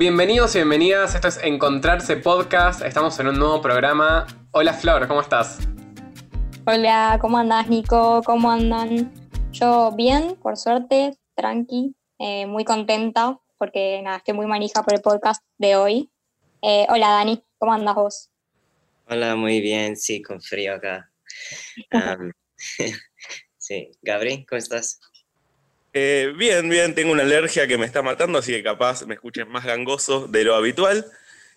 Bienvenidos y bienvenidas, esto es Encontrarse Podcast, estamos en un nuevo programa. Hola Flor, ¿cómo estás? Hola, ¿cómo andás Nico? ¿Cómo andan? Yo bien, por suerte, tranqui, eh, muy contenta porque nada, estoy muy manija por el podcast de hoy. Eh, hola Dani, ¿cómo andas vos? Hola, muy bien, sí, con frío acá. sí, Gabri, ¿cómo estás? Eh, bien, bien, tengo una alergia que me está matando, así que capaz me escuchen más gangoso de lo habitual.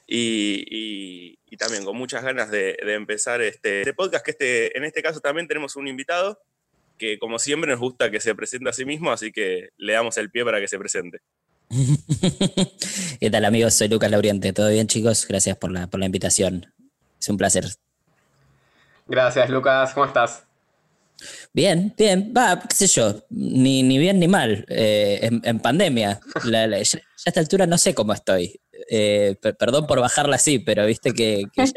Y, también con muchas ganas de, empezar este, este, podcast, que este, en este caso también tenemos un invitado que como siempre nos gusta que se presente a sí mismo, así que le damos el pie para que se presente. ¿Qué tal amigos? Soy Lucas Lauriente. ¿Todo bien chicos? Gracias por la, por la invitación. Es un placer. Gracias Lucas, ¿cómo estás? Bien, bien, va, qué sé yo, ni, ni bien ni mal, eh, en, pandemia. ya, a esta altura no sé cómo estoy. Eh, perdón por bajarla así, pero viste que,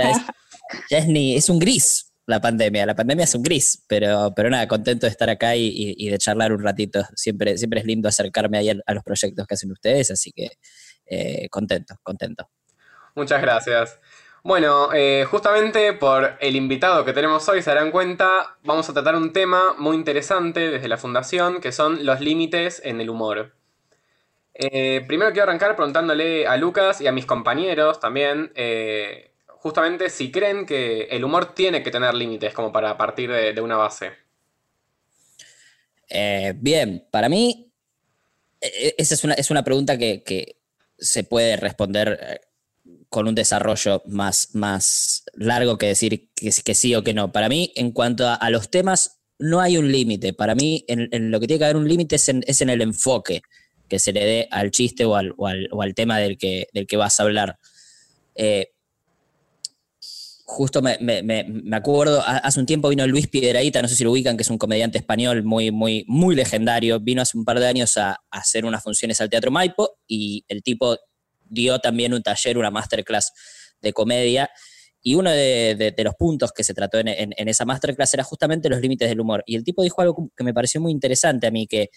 ya, es, ni, es un gris la pandemia. La pandemia es un gris, pero, pero nada, contento de estar acá y, de charlar un ratito. Siempre, siempre es lindo acercarme ahí a, los proyectos que hacen ustedes, así que eh, contento, contento. Muchas gracias. Bueno, eh, justamente por el invitado que tenemos hoy, se darán cuenta, vamos a tratar un tema muy interesante desde la fundación, que son los límites en el humor. Eh, primero quiero arrancar preguntándole a Lucas y a mis compañeros también, eh, justamente si creen que el humor tiene que tener límites como para partir de, una base. bien, para mí, esa es una, es una pregunta que, que se puede responder con un desarrollo más, más largo que decir que, sí o que no. Para mí, en cuanto a, los temas, no hay un límite. Para mí, en, lo que tiene que haber un límite es en, el enfoque que se le dé al chiste o al, tema del que, del que vas a hablar. Eh, justo me, acuerdo, hace un tiempo vino Luis Piedraíta, no sé si lo ubican, que es un comediante español muy, muy, muy legendario. Vino hace un par de años a hacer unas funciones al Teatro Maipo y el tipo dio también un taller, una masterclass de comedia. Y uno de, los puntos que se trató en, esa masterclass era justamente los límites del humor. Y el tipo dijo algo que me pareció muy interesante a mí, que,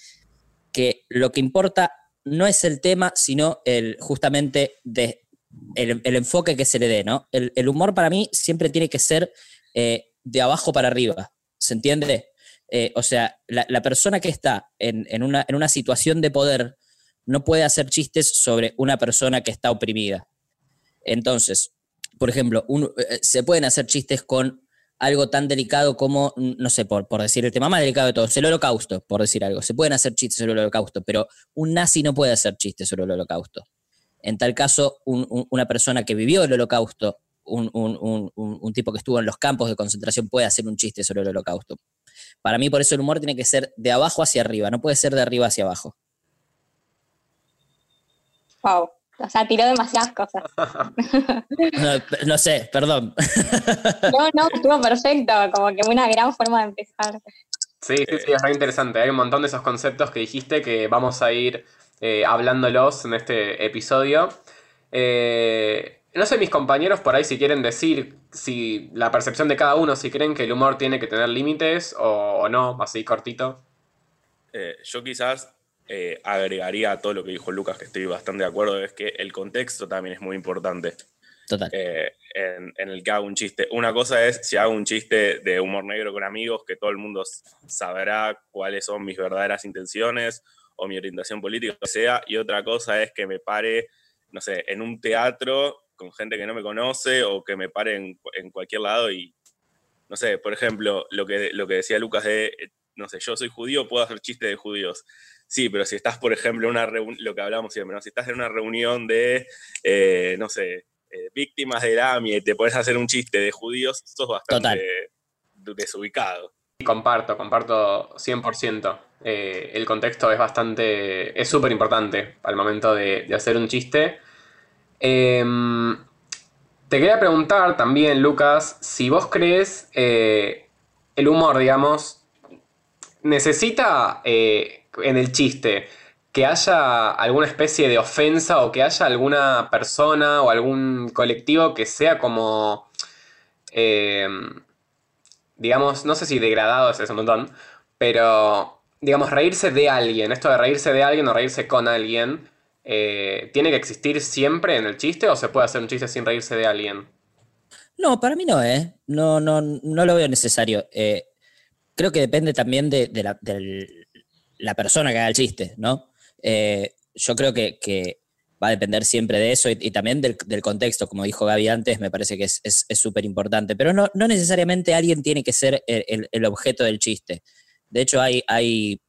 que lo que importa no es el tema, sino el, justamente el, enfoque que se le dé, ¿no? El, humor para mí siempre tiene que ser eh, de abajo para arriba, ¿se entiende? Eh, o sea, la, persona que está en, una, en una situación de poder no puede hacer chistes sobre una persona que está oprimida. Entonces, por ejemplo, eh, se pueden hacer chistes con algo tan delicado como, no sé, por, por decir el tema más delicado de todos, el holocausto, por decir algo. Se pueden hacer chistes sobre el holocausto, pero un nazi no puede hacer chistes sobre el holocausto. En tal caso, una persona que vivió el holocausto, un, un, tipo que estuvo en los campos de concentración puede hacer un chiste sobre el holocausto. Para mí, por eso el humor tiene que ser de abajo hacia arriba, no puede ser de arriba hacia abajo. Wow. O sea, tiró demasiadas cosas. No, sé, perdón. No, no, estuvo perfecto, como que una gran forma de empezar. Sí, sí, sí, es re interesante. Hay un montón de esos conceptos que dijiste que vamos a ir eh, hablándolos en este episodio. Eh, no sé, mis compañeros por ahí si quieren decir si la percepción de cada uno, si creen que el humor tiene que tener límites o, no, así cortito. Eh, yo quizás eh, agregaría a todo lo que dijo Lucas, que estoy bastante de acuerdo, es que el contexto también es muy importante. Total. Eh, en, el que hago un chiste. Una cosa es si hago un chiste de humor negro con amigos, que todo el mundo sabrá cuáles son mis verdaderas intenciones o mi orientación política, o sea, y otra cosa es que me pare, no sé, en un teatro con gente que no me conoce o que me pare en, en cualquier lado y, no sé, por ejemplo, lo que, lo que decía Lucas de, no sé, yo soy judío, puedo hacer chistes de judíos. Sí, pero si estás, por ejemplo, en una lo que hablamos siempre, ¿no? si estás en una reunión de, eh, no sé, eh, víctimas de AMI y te puedes hacer un chiste de judíos, sos bastante desubicado. Comparto, comparto 100%. Eh, el contexto es bastante, es súper importante al momento de, hacer un chiste. Em, te quería preguntar también, Lucas, si vos crees el humor, digamos, necesita en el chiste que haya alguna especie de ofensa o que haya alguna persona o algún colectivo que sea como, em, digamos, no sé si degradado es un montón, pero, digamos, reírse de alguien, esto de reírse de alguien o reírse con alguien, eh, ¿tiene que existir siempre en el chiste o se puede hacer un chiste sin reírse de alguien? No, para mí no, ¿eh? No, no, no lo veo necesario. Eh, creo que depende también de, la, la, persona que haga el chiste, ¿no? Eh, yo creo que, va a depender siempre de eso y, también del, contexto, como dijo Gaby antes, me parece que es súper importante. Pero no, necesariamente alguien tiene que ser el, objeto del chiste. De hecho, hay,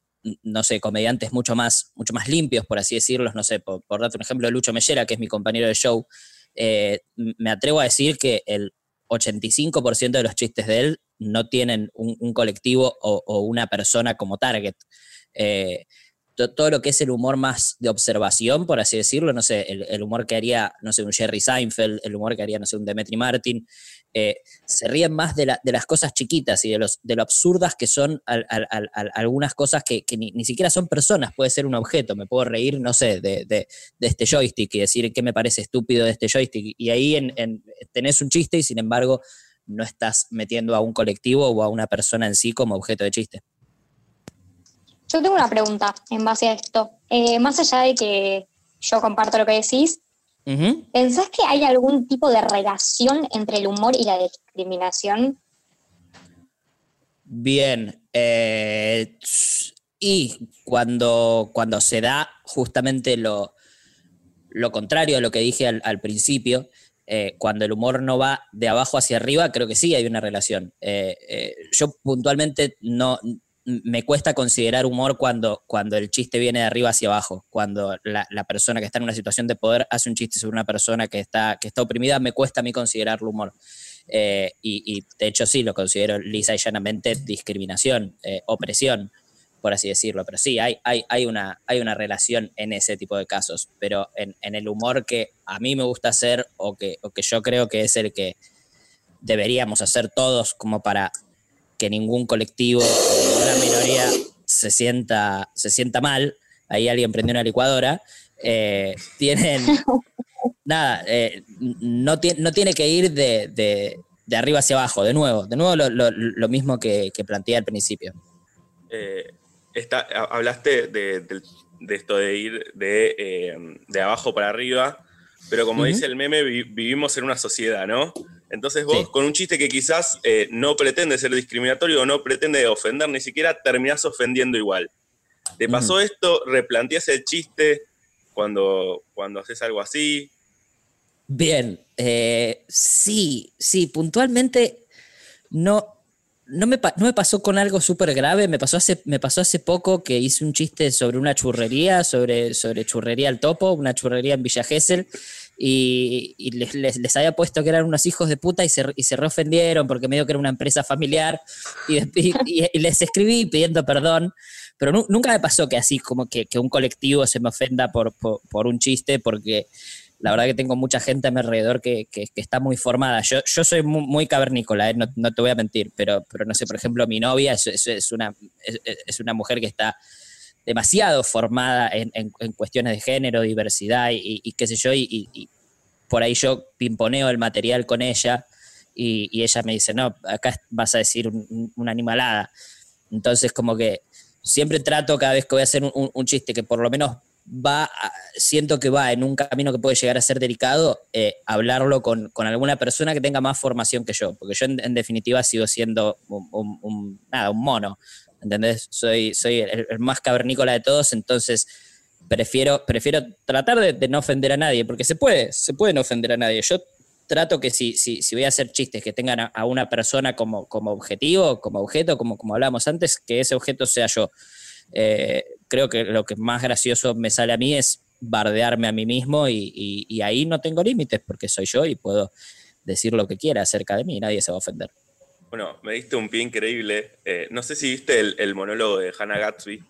no sé, comediantes mucho más, mucho más limpios, por así decirlo. No sé, por, por darte un ejemplo, Lucho Mellera, que es mi compañero de show, eh, me atrevo a decir que el 85% de los chistes de él no tienen un, colectivo o, una persona como target. Eh, todo lo que es el humor más de observación, por así decirlo, no sé, el, humor que haría, no sé, un Jerry Seinfeld, el humor que haría, no sé, un Demetri Martin, eh, se ríen más de, las cosas chiquitas y de, los, de lo absurdas que son algunas cosas que, ni, siquiera son personas, puede ser un objeto, me puedo reír, no sé, de, este joystick y decir qué me parece estúpido de este joystick, y ahí en, tenés un chiste y sin embargo no estás metiendo a un colectivo o a una persona en sí como objeto de chiste. Yo tengo una pregunta en base a esto. Eh, más allá de que yo comparto lo que decís, ¿pensás que hay algún tipo de relación entre el humor y la discriminación? Bien. Eh, y cuando, cuando se da justamente lo, lo contrario a lo que dije al, principio, eh, cuando el humor no va de abajo hacia arriba, creo que sí hay una relación. yo puntualmente no, me cuesta considerar humor cuando, cuando el chiste viene de arriba hacia abajo, cuando la, persona que está en una situación de poder hace un chiste sobre una persona que está, que está oprimida, me cuesta a mí considerarlo humor. Eh, y, de hecho sí, lo considero lisa y llanamente discriminación, eh, opresión, por así decirlo. Pero sí, hay, hay, hay, una, hay una relación en ese tipo de casos, pero en, en el humor que a mí me gusta hacer o que, o que yo creo que es el que deberíamos hacer todos como para que ningún colectivo una minoría se sienta, se sienta mal. Ahí alguien prendió una licuadora. Eh, tienen. nada, eh, no, no, tiene que ir de, arriba hacia abajo, de nuevo. De nuevo, lo, mismo que, que, planteé al principio. Eh, hablaste de, esto de ir de, abajo para arriba, pero como dice el meme, vivimos en una sociedad, ¿no? Entonces vos, con un chiste que quizás eh, no pretende ser discriminatorio o no pretende ofender, ni siquiera terminás ofendiendo igual. ¿Te pasó esto? ¿Replanteas el chiste cuando, cuando haces algo así? Bien, eh, sí, sí, puntualmente no, no, me, pasó con algo súper grave, me pasó, hace, me pasó hace poco que hice un chiste sobre una churrería, sobre, sobre churrería al topo, una churrería en Villa Gesell, y, les, había puesto que eran unos hijos de puta y se, y se reofendieron porque medio que era una empresa familiar y, les escribí pidiendo perdón, pero nunca me pasó que así como que, un colectivo se me ofenda por, un chiste porque la verdad que tengo mucha gente a mi alrededor que, está muy formada. Yo, yo soy muy, cavernícola, ¿eh? no, te voy a mentir, pero, pero no sé, por ejemplo, mi novia es, una, es, una mujer que está demasiado formada en, cuestiones de género, diversidad y, qué sé yo, y, por ahí yo pimponeo el material con ella y, ella me dice, no, acá vas a decir una animalada. Entonces como que siempre trato cada vez que voy a hacer un, chiste que por lo menos va, siento que va en un camino que puede llegar a ser delicado, eh, hablarlo con, alguna persona que tenga más formación que yo, porque yo en, definitiva sigo siendo un, nada, un mono. ¿Entendés? Soy, soy el, más cavernícola de todos, entonces prefiero, prefiero tratar de, no ofender a nadie, porque se puede, se puede no ofender a nadie. Yo trato que si, si, si voy a hacer chistes que tengan a, una persona como, como objetivo, como objeto, como, como hablábamos antes, que ese objeto sea yo. Eh, creo que lo que más gracioso me sale a mí es bardearme a mí mismo y, ahí no tengo límites porque soy yo y puedo decir lo que quiera acerca de mí y nadie se va a ofender. Bueno, me diste un pie increíble. Eh, no sé si viste el, monólogo de Hannah Gatsby,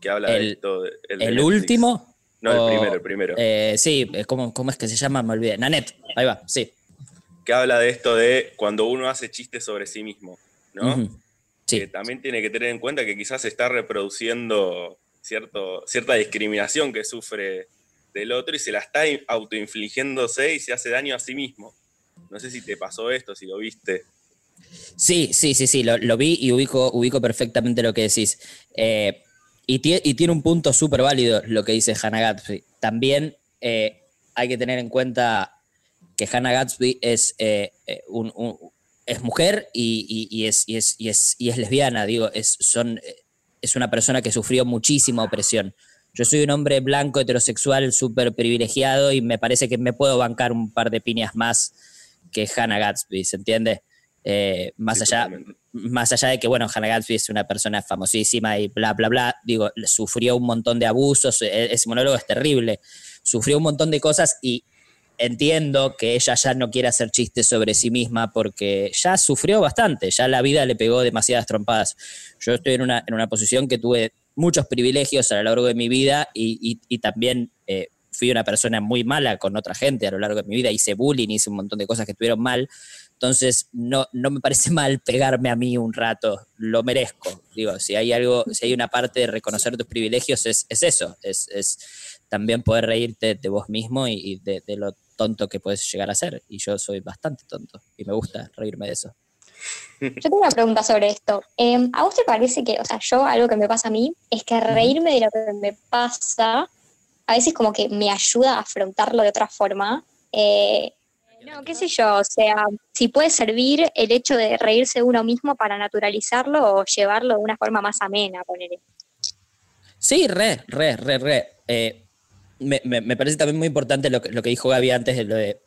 que habla de esto. ¿El, último? No, el primero, el primero. Eh, sí, ¿cómo, ¿cómo, es que se llama? Me olvidé. Nanette, ahí va, sí. Que habla de esto de cuando uno hace chistes sobre sí mismo, ¿no? Sí. Que también tiene que tener en cuenta que quizás se está reproduciendo cierto, cierta discriminación que sufre del otro y se la está autoinfligiéndose y se hace daño a sí mismo. No sé si te pasó esto, si lo viste. Sí, sí, sí, sí, lo, vi y ubico, ubico perfectamente lo que decís. Eh, y, tiene un punto súper válido lo que dice Hannah Gatsby. También eh, hay que tener en cuenta que Hannah Gatsby es, eh, eh, es mujer y, es, es, es, y, es, lesbiana, digo, es, son, es una persona que sufrió muchísima opresión. Yo soy un hombre blanco, heterosexual, súper privilegiado y me parece que me puedo bancar un par de piñas más que Hannah Gatsby, ¿se entiende? Más, allá, más allá de que, bueno, Hannah Gatsby es una persona famosísima y bla, bla, bla, digo, sufrió un montón de abusos, e, ese monólogo es terrible, sufrió un montón de cosas y entiendo que ella ya no quiere hacer chistes sobre sí misma porque ya sufrió bastante, ya la vida le pegó demasiadas trompadas. Yo estoy en una, en una posición que tuve muchos privilegios a lo largo de mi vida y, y, también eh, fui una persona muy mala con otra gente a lo largo de mi vida, hice bullying, hice un montón de cosas que estuvieron mal, entonces no, no me parece mal pegarme a mí un rato, lo merezco. Digo, si hay algo, si hay una parte de reconocer tus privilegios, es, es eso, es, es, también poder reírte de vos mismo y, de, de, lo tonto que puedes llegar a ser. Y yo soy bastante tonto y me gusta reírme de eso. Yo tengo una pregunta sobre esto. Em, ¿A vos te parece que, o sea, yo algo que me pasa a mí es que reírme de lo que me pasa a veces como que me ayuda a afrontarlo de otra forma? Eh, no, qué sé yo, o sea, si puede servir el hecho de reírse uno mismo para naturalizarlo o llevarlo de una forma más amena, poner. Sí, re, re, re, re. Eh, me, me, parece también muy importante lo que, lo que dijo Gaby antes de lo de,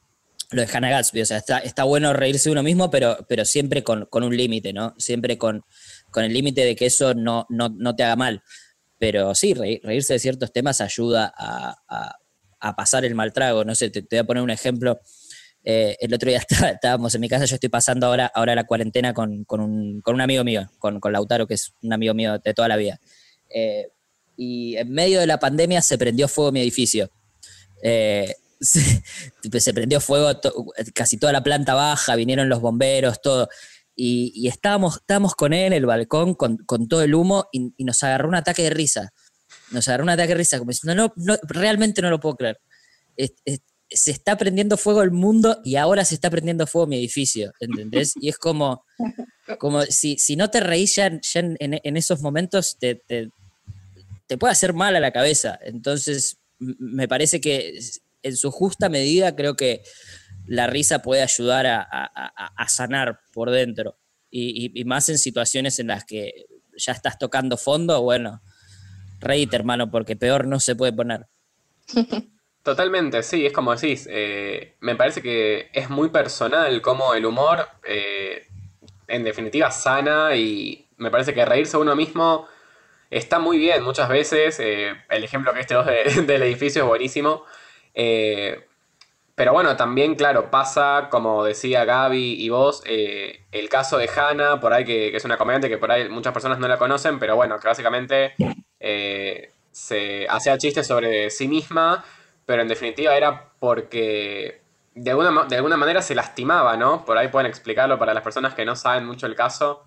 lo de Hannah Gatsby. O sea, está, está bueno reírse uno mismo, pero, pero siempre con, con un límite, ¿no? Siempre con, con el límite de que eso no, no, no, te haga mal. Pero sí, reírse de ciertos temas ayuda a, a, a pasar el mal trago. No sé, te, te voy a poner un ejemplo. Eh, el otro día estábamos en mi casa, yo estoy pasando ahora, ahora la cuarentena con, con, un, con un, amigo mío, con, con, Lautaro, que es un amigo mío de toda la vida. Eh, y en medio de la pandemia se prendió fuego mi edificio. Eh, se, se, prendió fuego casi toda la planta baja, vinieron los bomberos, todo. Y, y estábamos, estábamos con él en el balcón con, con todo el humo y, y, nos agarró un ataque de risa. Nos agarró un ataque de risa, como diciendo, no, no realmente no lo puedo creer. Es, es, se está prendiendo fuego el mundo y ahora se está prendiendo fuego mi edificio, ¿entendés? Y es como, como si, si no te reís ya, en, en, esos momentos, te, te, te, puede hacer mal a la cabeza. Entonces, me parece que en su justa medida creo que la risa puede ayudar a, a, a sanar por dentro. Y, y, y, más en situaciones en las que ya estás tocando fondo, bueno, reíte hermano, porque peor no se puede poner. Totalmente, sí, es como decís, eh, me parece que es muy personal como el humor, eh, en definitiva, sana y me parece que reírse uno mismo está muy bien muchas veces. Eh, el ejemplo que este dos de, del edificio es buenísimo. Pero bueno, también, claro, pasa, como decía Gaby y vos, el caso de Hannah, por ahí que, que, es una comediante que por ahí muchas personas no la conocen, pero bueno, que básicamente se hacía chistes sobre sí misma pero en definitiva era porque de alguna, de alguna manera se lastimaba, ¿no? Por ahí pueden explicarlo para las personas que no saben mucho el caso.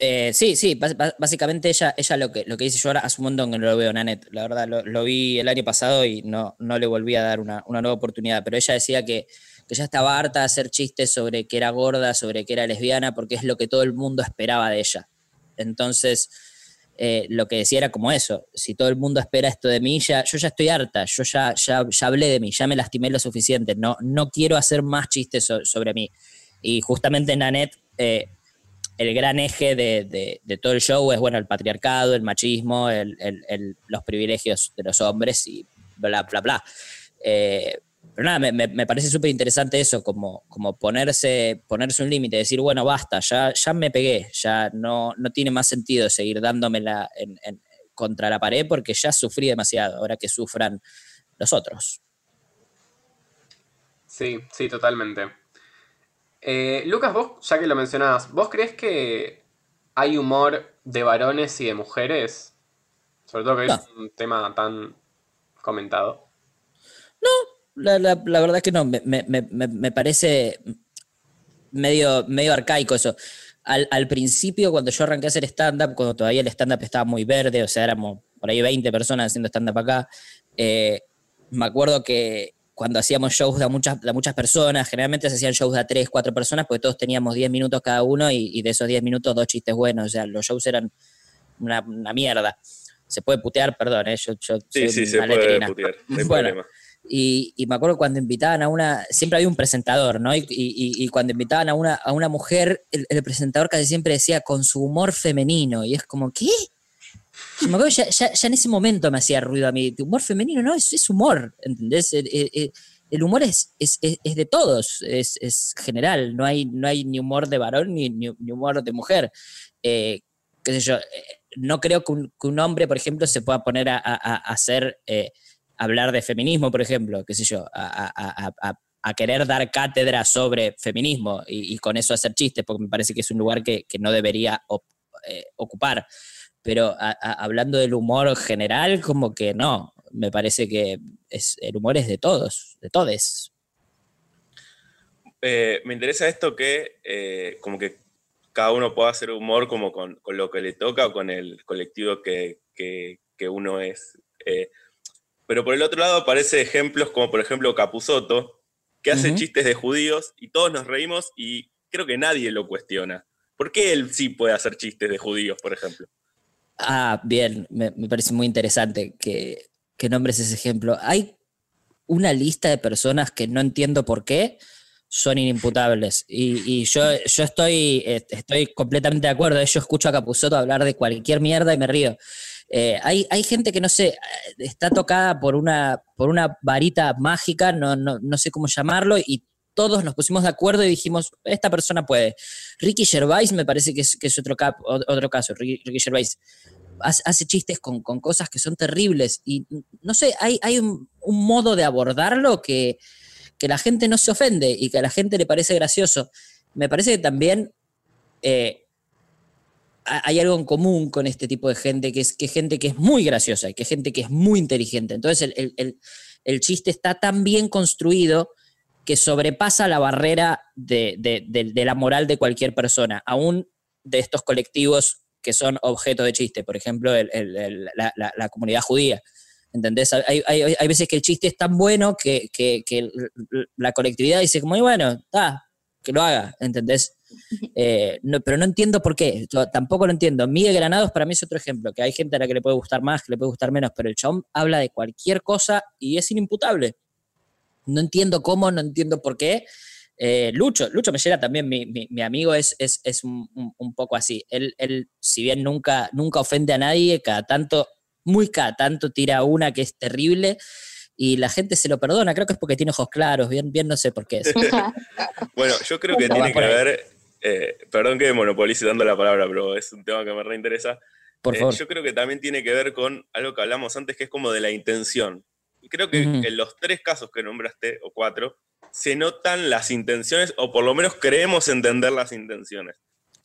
Eh, sí, sí, básicamente ella, ella lo que, lo que dice yo ahora hace un montón que no lo veo, Nanet. La verdad, lo, lo, vi el año pasado y no, no le volví a dar una, una nueva oportunidad. Pero ella decía que, que, ya estaba harta de hacer chistes sobre que era gorda, sobre que era lesbiana, porque es lo que todo el mundo esperaba de ella. Entonces, eh, lo que decía era como eso, si todo el mundo espera esto de mí, ya, yo ya estoy harta, yo ya, ya, ya hablé de mí, ya me lastimé lo suficiente, no, no quiero hacer más chistes so, sobre mí. Y justamente en Anet, eh, el gran eje de, de, de, todo el show es, bueno, el patriarcado, el machismo, el, el, el, los privilegios de los hombres y bla, bla, bla. Eh, pero nada, me, me parece súper interesante eso, como, como ponerse, ponerse un límite, decir, bueno, basta, ya, ya me pegué, ya no, no tiene más sentido seguir dándomela en, en, contra la pared porque ya sufrí demasiado, ahora que sufran los otros. Sí, sí, totalmente. Eh, Lucas, vos, ya que lo mencionabas, ¿vos crees que hay humor de varones y de mujeres? Sobre todo que no. es un tema tan comentado. No, la, la, la, verdad es que no, me, me, me, me parece medio, medio arcaico eso. Al, al, principio, cuando yo arranqué a hacer stand-up, cuando todavía el stand-up estaba muy verde, o sea, éramos por ahí 20 personas haciendo stand-up acá, eh, me acuerdo que cuando hacíamos shows de muchas, de muchas personas, generalmente se hacían shows de 3, 4 personas, porque todos teníamos 10 minutos cada uno y, y de esos 10 minutos dos chistes buenos, o sea, los shows eran una, una mierda. Se puede putear, perdón, ¿eh? yo, yo Sí, soy sí, se puede putear, no hay Bueno, problema. Y, y me acuerdo cuando invitaban a una, siempre había un presentador, ¿no? Y, y- y cuando invitaban a una, a una mujer, el, el presentador casi siempre decía con su humor femenino. Y es como, ¿qué? Yo me acuerdo, ya, ya- ya en ese momento me hacía ruido a mí. Humor femenino, no, es, es humor, ¿entendés? El, el- el- humor es, es, es- de todos, es, es general. No hay, no hay ni humor de varón ni, ni- ni humor de mujer. Eh, qué sé yo, eh, no creo que un, que un hombre, por ejemplo, se pueda poner a, a- a hacer, eh, hablar de feminismo, por ejemplo, qué sé yo, a, querer dar cátedra sobre feminismo y, con eso hacer chistes, porque me parece que es un lugar que, no debería eh, ocupar. Pero hablando del humor general, como que no, me parece que el humor es de todos, de todes. Eh, me interesa esto que eh, como que cada uno pueda hacer humor como con, lo que le toca o con el colectivo que, uno es. Pero por el otro lado aparece ejemplos como por ejemplo Capuzoto, que hace chistes de judíos y todos nos reímos y creo que nadie lo cuestiona. ¿Por qué él sí puede hacer chistes de judíos, por ejemplo? Ah, bien, me, me parece muy interesante que, que nombres ese ejemplo. Hay una lista de personas que no entiendo por qué son inimputables. Y, y yo, yo estoy, estoy completamente de acuerdo. Yo escucho a Capuzotto hablar de cualquier mierda y me río. Eh, hay, hay gente que no sé, está tocada por una, por una varita mágica, no, no, no sé cómo llamarlo, y todos nos pusimos de acuerdo y dijimos, esta persona puede. Ricky Gervais me parece que es, que es otro, cap- otro caso. Ricky, Ricky Gervais hace, chistes con, con cosas que son terribles y no sé, hay, hay un, modo de abordarlo que, que la gente no se ofende y que a la gente le parece gracioso. Me parece que también eh, hay algo en común con este tipo de gente, que es que gente que es muy graciosa que gente que es muy inteligente. Entonces el, chiste está tan bien construido que sobrepasa la barrera de, la moral de cualquier persona, aún de estos colectivos que son objeto de chiste, por ejemplo, la, comunidad judía. ¿Entendés? Hay, hay- veces que el chiste es tan bueno que, que- la colectividad dice como, "Y bueno, está, que lo haga, ¿entendés? Eh, no- pero no entiendo por qué, yo tampoco lo entiendo. Miguel Granados para mí es otro ejemplo, que hay gente a la que le puede gustar más, que le puede gustar menos, pero el chabón habla de cualquier cosa y es inimputable. No entiendo cómo, no entiendo por qué. Eh, Lucho, Lucho Mellera también, mi, mi- mi amigo, es, es, es un, un- un poco así. Él, él, si bien nunca, nunca ofende a nadie, cada tanto, muy cada tanto tira una que es terrible y la gente se lo perdona. Creo que es porque tiene ojos claros, bien, bien no sé por qué es. Bueno, yo creo que tiene que ahí. ver, eh, perdón que monopolice dando la palabra, pero es un tema que me reinteresa. Por Eh, favor. yo creo que también tiene que ver con algo que hablamos antes, que es como de la intención. Y creo que en los tres casos que nombraste, o cuatro, se notan las intenciones, o por lo menos creemos entender las intenciones.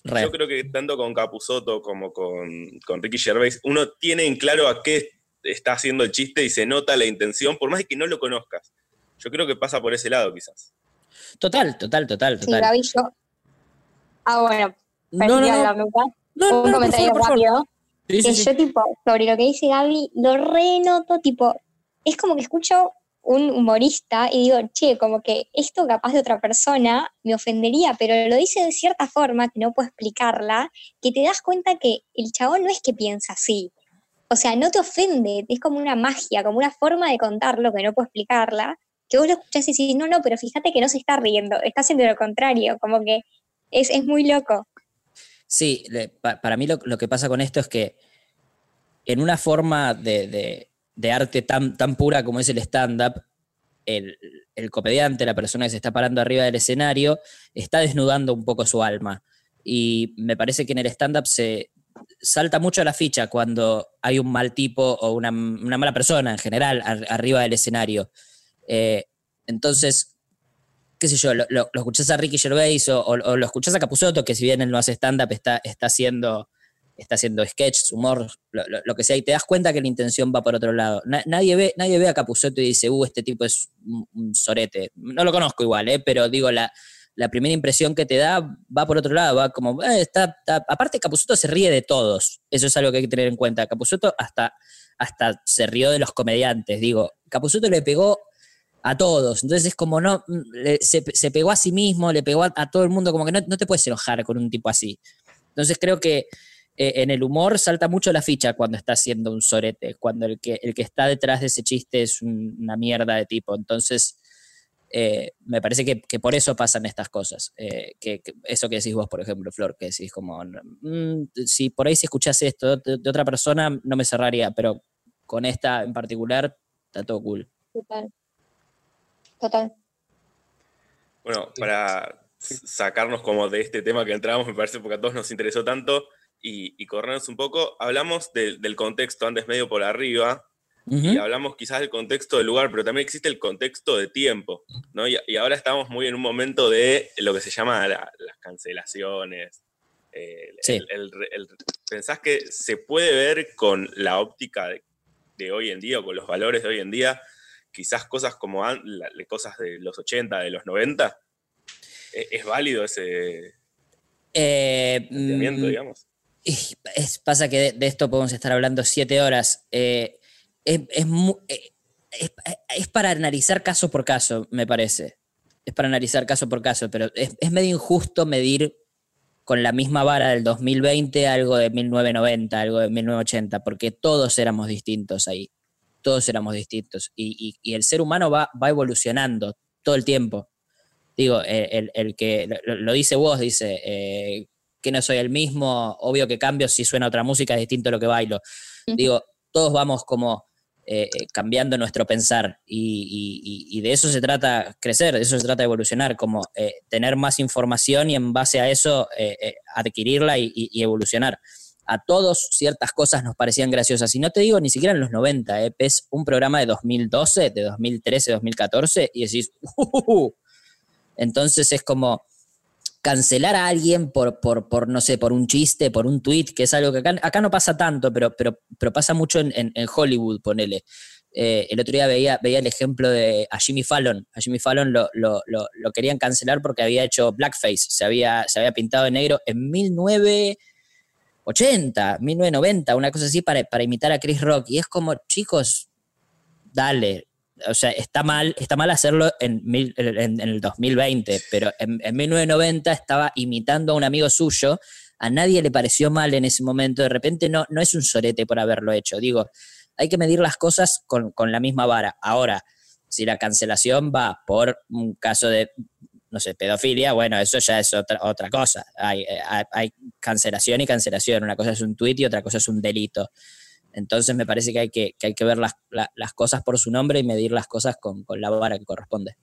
Re. Yo creo que tanto con Capusotto como con, con Ricky Gervais, uno tiene en claro a qué está haciendo el chiste y se nota la intención, por más de que no lo conozcas. Yo creo que pasa por ese lado, quizás. Total, total, total, Sí, total. Gaby, yo. Ah, bueno, no, no, perdí no, la pregunta. no, no, un no, por comentario favor, por favor. rápido. Sí, sí, que sí. yo, tipo, sobre lo que dice Gaby, lo renoto, tipo, es como que escucho un humorista y digo, che, como que esto capaz de otra persona me ofendería, pero lo dice de cierta forma que no puedo explicarla, que te das cuenta que el chabón no es que piensa así. O sea, no te ofende, es como una magia, como una forma de contarlo que no puedo explicarla, que vos lo escuchás y decís, no, no, pero fíjate que no se está riendo, está haciendo lo contrario, como que es, es muy loco. Sí, para mí lo, lo que pasa con esto es que en una forma de, de- arte tan, tan pura como es el stand-up, el, el comediante, la persona que se está parando arriba del escenario, está desnudando un poco su alma. Y me parece que en el stand-up se salta mucho a la ficha cuando hay un mal tipo o una, una mala persona en general ar- arriba del escenario. Eh, entonces, qué sé yo, lo, lo- escuchás a Ricky Gervais o, lo escuchás a Capusotto, que si bien él no hace stand-up, está, está haciendo está haciendo sketches, humor, lo, lo- que sea, y te das cuenta que la intención va por otro lado. Na- nadie, ve, nadie ve a Capusotto y dice, uh, este tipo es un, un sorete. No lo conozco igual, ¿eh? pero digo, la, la primera impresión que te da va por otro lado, va como, eh, está, aparte Capusotto se ríe de todos, eso es algo que hay que tener en cuenta. Capusotto hasta, hasta se rió de los comediantes, digo, Capusotto le pegó a todos, entonces es como no, mm, se, se pegó a sí mismo, le pegó a, a todo el mundo, como que no, no te puedes enojar con un tipo así. Entonces creo que eh, en el humor salta mucho la ficha cuando está haciendo un sorete, cuando el que, el que está detrás de ese chiste es una mierda de tipo. Entonces, eh, me parece que, por eso pasan estas cosas. Eh, que, eso que decís vos, por ejemplo, Flor, que decís como, mm, si por ahí si escuchás esto de, otra persona, no me cerraría, pero con esta en particular, está todo cool. Total. Total. Bueno, para sacarnos como de este tema que entramos, me parece, porque a todos nos interesó tanto, y, corrernos un poco, hablamos del contexto antes medio por arriba, y hablamos quizás del contexto del lugar, pero también existe el contexto de tiempo, ¿no? Y, ahora estamos muy en un momento de lo que se llama las cancelaciones. ¿Pensás que se puede ver con la óptica de, hoy en día o con los valores de hoy en día, quizás cosas como cosas de los 80, de los 90? ¿E, ¿Es, válido ese eh, mm, digamos? Es, pasa que de, esto podemos estar hablando siete horas. Eh, eh, es, es, para analizar caso por caso, me parece. Es para analizar caso por caso, pero es, medio injusto medir con la misma vara del 2020 algo de 1990, algo de 1980, porque todos éramos distintos ahí. Todos éramos distintos. Y, el ser humano va, va, evolucionando todo el tiempo. Digo, el, que lo, dice vos, dice, eh, que no soy el mismo, obvio que cambio si suena otra música, es distinto a lo que bailo. Digo, todos vamos como eh, eh, cambiando nuestro pensar y, de eso se trata crecer, de eso se trata evolucionar, como eh, tener más información y en base a eso adquirirla y, evolucionar. A todos ciertas cosas nos parecían graciosas. Y no te digo ni siquiera en los 90, es un programa de 2012, de 2013, 2014 y decís, uh, entonces es como cancelar a alguien por, por, por, no sé, por un chiste, por un tweet, que es algo que acá, no pasa tanto, pero, pero, pero pasa mucho en, Hollywood, ponele. Eh, el otro día veía, veía el ejemplo de a Jimmy Fallon. A Jimmy Fallon lo, lo, lo, querían cancelar porque había hecho blackface, se había, se había pintado de negro en 1980, 1990, una cosa así para, para imitar a Chris Rock. Y es como, chicos, dale, o sea, está mal, está mal hacerlo en, en, el 2020, pero en, 1990 estaba imitando a un amigo suyo, a nadie le pareció mal en ese momento, de repente no, no es un sorete por haberlo hecho, digo, hay que medir las cosas con, con la misma vara. Ahora, si la cancelación va por un caso de, no sé, pedofilia, bueno, eso ya es otra, otra cosa. Hay, hay, hay cancelación y cancelación, una cosa es un tuit y otra cosa es un delito. Entonces me parece que hay que, hay que ver las, cosas por su nombre y medir las cosas con, la vara que corresponde.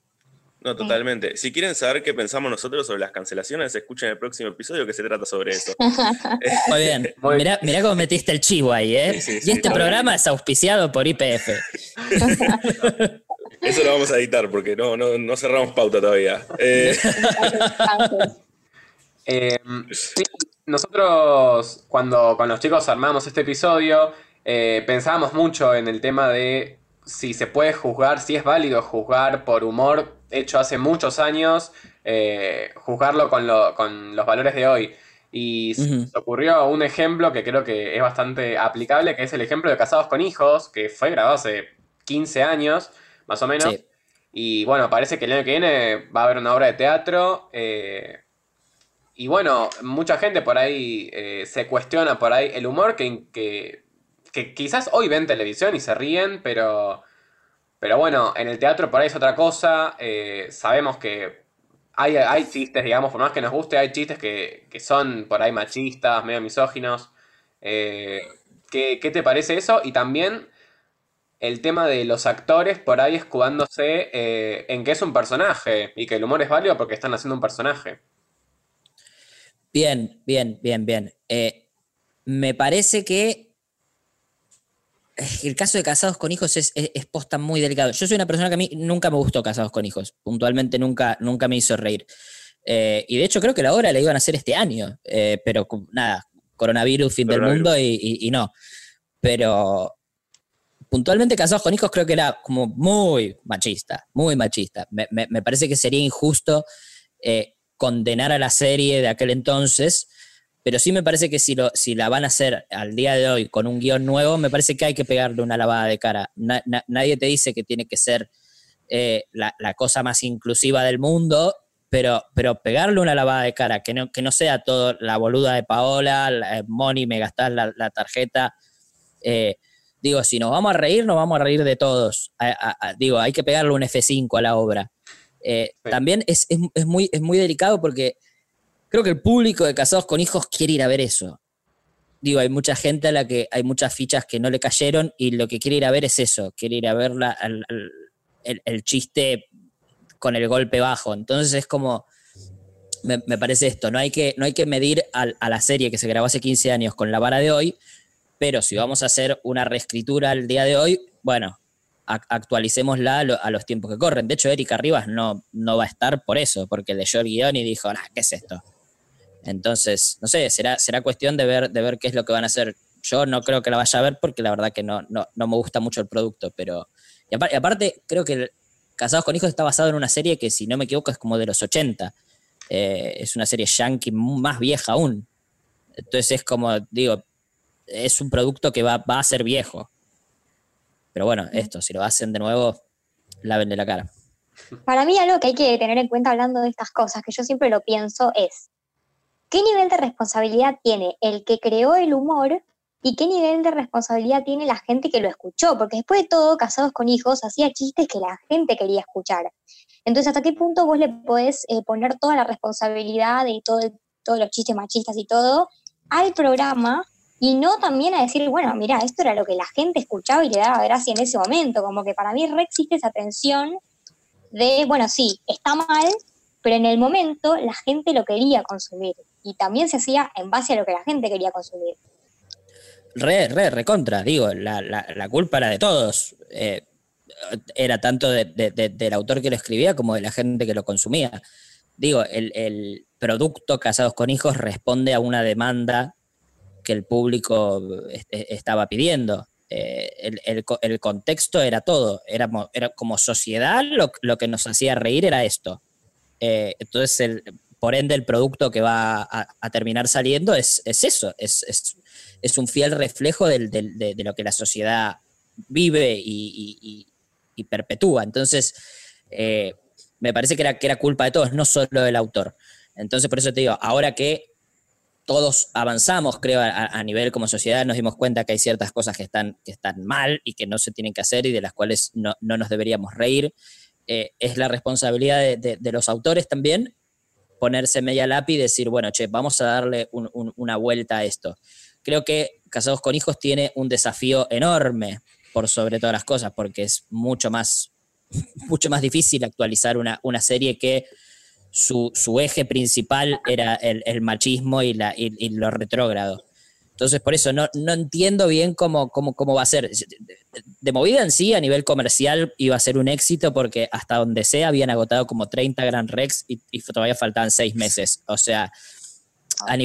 No, totalmente. Si quieren saber qué pensamos nosotros sobre las cancelaciones, escuchen el próximo episodio que se trata sobre eso. Muy bien. Mirá, cómo metiste el chivo ahí, ¿eh? y este programa es auspiciado por IPF. Eso lo vamos a editar porque no, no, cerramos pauta todavía. Eh, eh, nosotros cuando con los chicos armamos este episodio, eh, pensábamos mucho en el tema de si se puede juzgar, si es válido juzgar por humor hecho hace muchos años, eh, juzgarlo con, los valores de hoy. Y se ocurrió un ejemplo que creo que es bastante aplicable, que es el ejemplo de Casados con Hijos, que fue grabado hace 15 años, más o menos. Y bueno, parece que el año que viene va a haber una obra de teatro. Eh, y bueno, mucha gente por ahí se cuestiona por ahí el humor que, que que quizás hoy ven televisión y se ríen, pero, pero bueno, en el teatro por ahí es otra cosa. Eh, sabemos que hay, hay, chistes, digamos, por más que nos guste, hay chistes que, son por ahí machistas, medio misóginos. Eh, ¿qué, te parece eso? Y también el tema de los actores por ahí escudándose eh, en que es un personaje y que el humor es válido porque están haciendo un personaje. Bien, bien, bien, bien. me parece que el caso de casados con hijos es, posta muy delicado. Yo soy una persona que a mí nunca me gustó casados con hijos. Puntualmente nunca, nunca me hizo reír. Eh, y de hecho creo que la obra la iban a hacer este año. Eh, pero nada, coronavirus, fin del mundo y, no. Pero puntualmente casados con hijos creo que era como muy machista, muy machista. Me, parece que sería injusto eh, condenar a la serie de aquel entonces pero sí me parece que si, lo, si la van a hacer al día de hoy con un guion nuevo, me parece que hay que pegarle una lavada de cara. nadie te dice que tiene que ser eh, la, cosa más inclusiva del mundo, pero, pero pegarle una lavada de cara, que no, que no sea todo la boluda de Paola, la, eh, Moni, me gastás la, la tarjeta. eh, digo, si nos vamos a reír, nos vamos a reír de todos. A- a- a- digo, hay que pegarle un F5 a la obra. Eh, Sí. También es, es- es muy, es muy delicado porque creo que el público de Casados con Hijos quiere ir a ver eso. Digo, hay mucha gente a la que hay muchas fichas que no le cayeron y lo que quiere ir a ver es eso, quiere ir a ver la- al- al- el, el chiste con el golpe bajo. Entonces es como, me, me parece esto, no hay que, no hay que medir a, la serie que se grabó hace 15 años con la vara de hoy, pero si vamos a hacer una reescritura al día de hoy, bueno, ac- actualicémosla a, a los tiempos que corren. De hecho, Erika Rivas no, no va a estar por eso, porque leyó el guion y dijo, nah, ¿qué es esto? Entonces, no sé, será, será cuestión de ver, de ver qué es lo que van a hacer. Yo no creo que la vaya a ver porque la verdad que no, no, no me gusta mucho el producto, pero... Y apar- y aparte, creo que Casados con Hijos está basado en una serie que, si no me equivoco, es como de los 80. Eh, es una serie yankee más vieja aún. Entonces es como, digo, es un producto que va, va a ser viejo. Pero bueno, esto, si lo hacen de nuevo, lávenle la cara. Para mí algo que hay que tener en cuenta hablando de estas cosas, que yo siempre lo pienso, es qué nivel de responsabilidad tiene el que creó el humor y qué nivel de responsabilidad tiene la gente que lo escuchó, porque después de todo, Casados con Hijos hacía chistes que la gente quería escuchar. Entonces, ¿hasta qué punto vos le podés eh, poner toda la responsabilidad de todo el- todos los chistes machistas y todo al programa y no también a decir, bueno, mira, esto era lo que la gente escuchaba y le daba gracia en ese momento? Como que para mí re existe esa tensión de, bueno, sí, está mal, pero en el momento la gente lo quería consumir y también se hacía en base a lo que la gente quería consumir. Re, re, recontra, digo, la, la- culpa era de todos. Eh, era tanto de- del autor que lo escribía como de la gente que lo consumía. Digo, el, el producto Casados con Hijos responde a una demanda que el público est- estaba pidiendo. Eh, el, el el contexto era todo, era como sociedad lo, lo que nos hacía reír era esto. Eh, entonces, por ende, el producto que va a, terminar saliendo es, es eso, es, es, es un fiel reflejo de, lo que la sociedad vive y, y- y- perpetúa. Entonces, eh, me parece que era, que era culpa de todos, no solo del autor. Entonces, por eso te digo, ahora que todos avanzamos, creo, a, nivel como sociedad, nos dimos cuenta que hay ciertas cosas que están, mal y que no se tienen que hacer y de las cuales no, no nos deberíamos reír. Eh, es la responsabilidad de, de- los autores también ponerse media lápiz y decir, bueno, che, vamos a darle un- un- una vuelta a esto. Creo que Casados con Hijos tiene un desafío enorme por sobre todas las cosas, porque es mucho más, mucho más difícil actualizar una, una serie que su, su eje principal era el, el machismo y, la, y, y lo retrógrado. Entonces, por eso no, no entiendo bien cómo, cómo, cómo va a ser. De movida en sí, a nivel comercial, iba a ser un éxito porque hasta donde sea habían agotado como 30 Grand Rex y, y todavía faltaban seis meses. O sea, a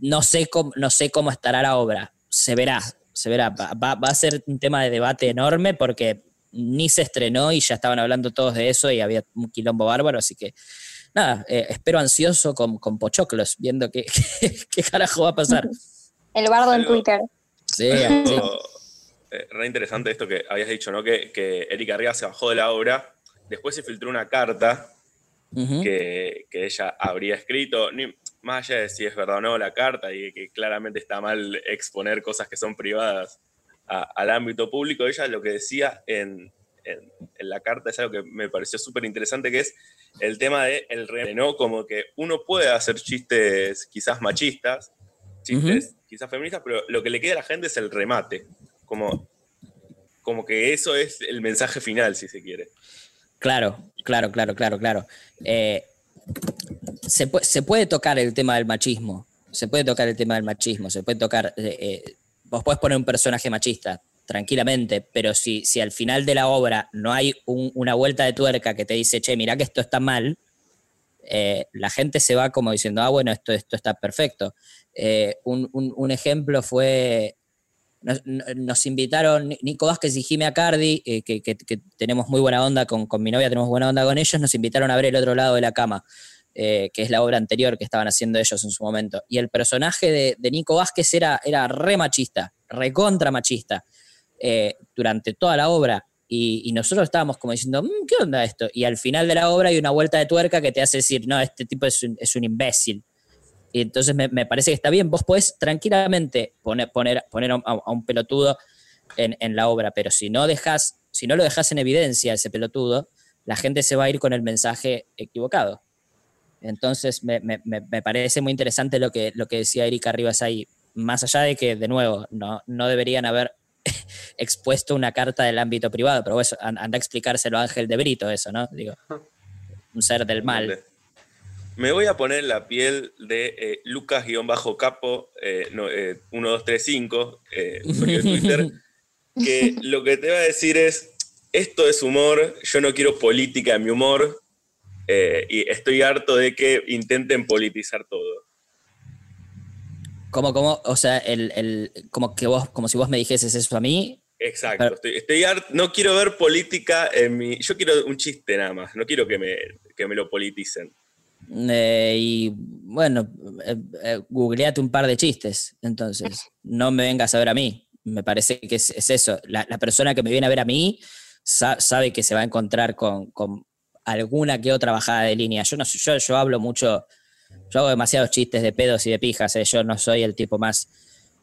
no, sé cómo, no sé cómo estará la obra. Se verá, se verá. Va- va a ser un tema de debate enorme porque ni se estrenó y ya estaban hablando todos de eso y había un quilombo bárbaro, así que nada, eh, espero ansioso con, con Pochoclos, viendo qué, qué, qué carajo va a pasar. El bardo en Twitter. Sí, sí. Eh, re interesante esto que habías dicho, ¿no? Que, que Erika Rivas se bajó de la obra. Después se filtró una carta que, que ella habría escrito, ni- más allá de si es verdad o no la carta, y que claramente está mal exponer cosas que son privadas a- al ámbito público, ella lo que decía en, en- en la carta es algo que me pareció súper interesante, que es el tema de el re- ¿no? Como que uno puede hacer chistes quizás machistas, chistes quizás feministas, pero lo que le queda a la gente es el remate, como, como que eso es el mensaje final, si se quiere. Claro, claro, claro, claro, claro. Eh, se, pu- se puede tocar el tema del machismo, se puede tocar el tema del machismo, se puede tocar... eh, eh, vos podés poner un personaje machista, tranquilamente, pero si, si al final de la obra no hay un- una vuelta de tuerca que te dice, che, mira que esto está mal, eh, la gente se va como diciendo, ah, bueno, esto, esto está perfecto. Eh, un, un- ejemplo fue, nos, nos invitaron Nico Vázquez y Jimmy Acardi, eh, que, que- que tenemos muy buena onda con, con mi novia, tenemos buena onda con ellos, nos invitaron a ver El otro lado de la cama, eh, que es la obra anterior que estaban haciendo ellos en su momento. Y el personaje de, de Nico Vázquez era, era re machista, recontra machista. Eh, durante toda la obra Y, y nosotros estábamos como diciendo, "Mm, ¿qué onda esto? Y al final de la obra hay una vuelta de tuerca que te hace decir, no, este tipo es un, es un imbécil. Y entonces me, parece que está bien. Vos podés tranquilamente poner, poner, poner a, a un pelotudo en, en la obra, pero si no dejas, si no lo dejas en evidencia ese pelotudo, la gente se va a ir con el mensaje equivocado. Entonces me, me- me- parece muy interesante lo que, lo que decía Erika Rivas ahí, más allá de que, de nuevo, no, no deberían haber expuesto una carta del ámbito privado, pero eso, an- anda a explicárselo a Ángel de Brito, eso, ¿no? Digo, un ser del mal. Me voy a poner la piel de eh, Lucas-Capo eh, no, eh, 1235, eh, de Twitter, que lo que te va a decir es, esto es humor, yo no quiero política en mi humor, eh, y estoy harto de que intenten politizar todo. Como, como, o sea, el, el- como que vos, como si vos me dijeses eso a mí, Exacto, Pero- estoy, estoy hart- no quiero ver política en mi... Yo quiero un chiste nada más, no quiero que me, que me lo politicen. Eh, y bueno, eh, eh, googleate un par de chistes, entonces, no me vengas a ver a mí. Me parece que es, es eso. La, la persona que me viene a ver a mí sa- sabe que se va a encontrar con, con alguna que otra bajada de línea. Yo, no, yo, yo hablo mucho, yo hago demasiados chistes de pedos y de pijas, eh, yo no soy el tipo más,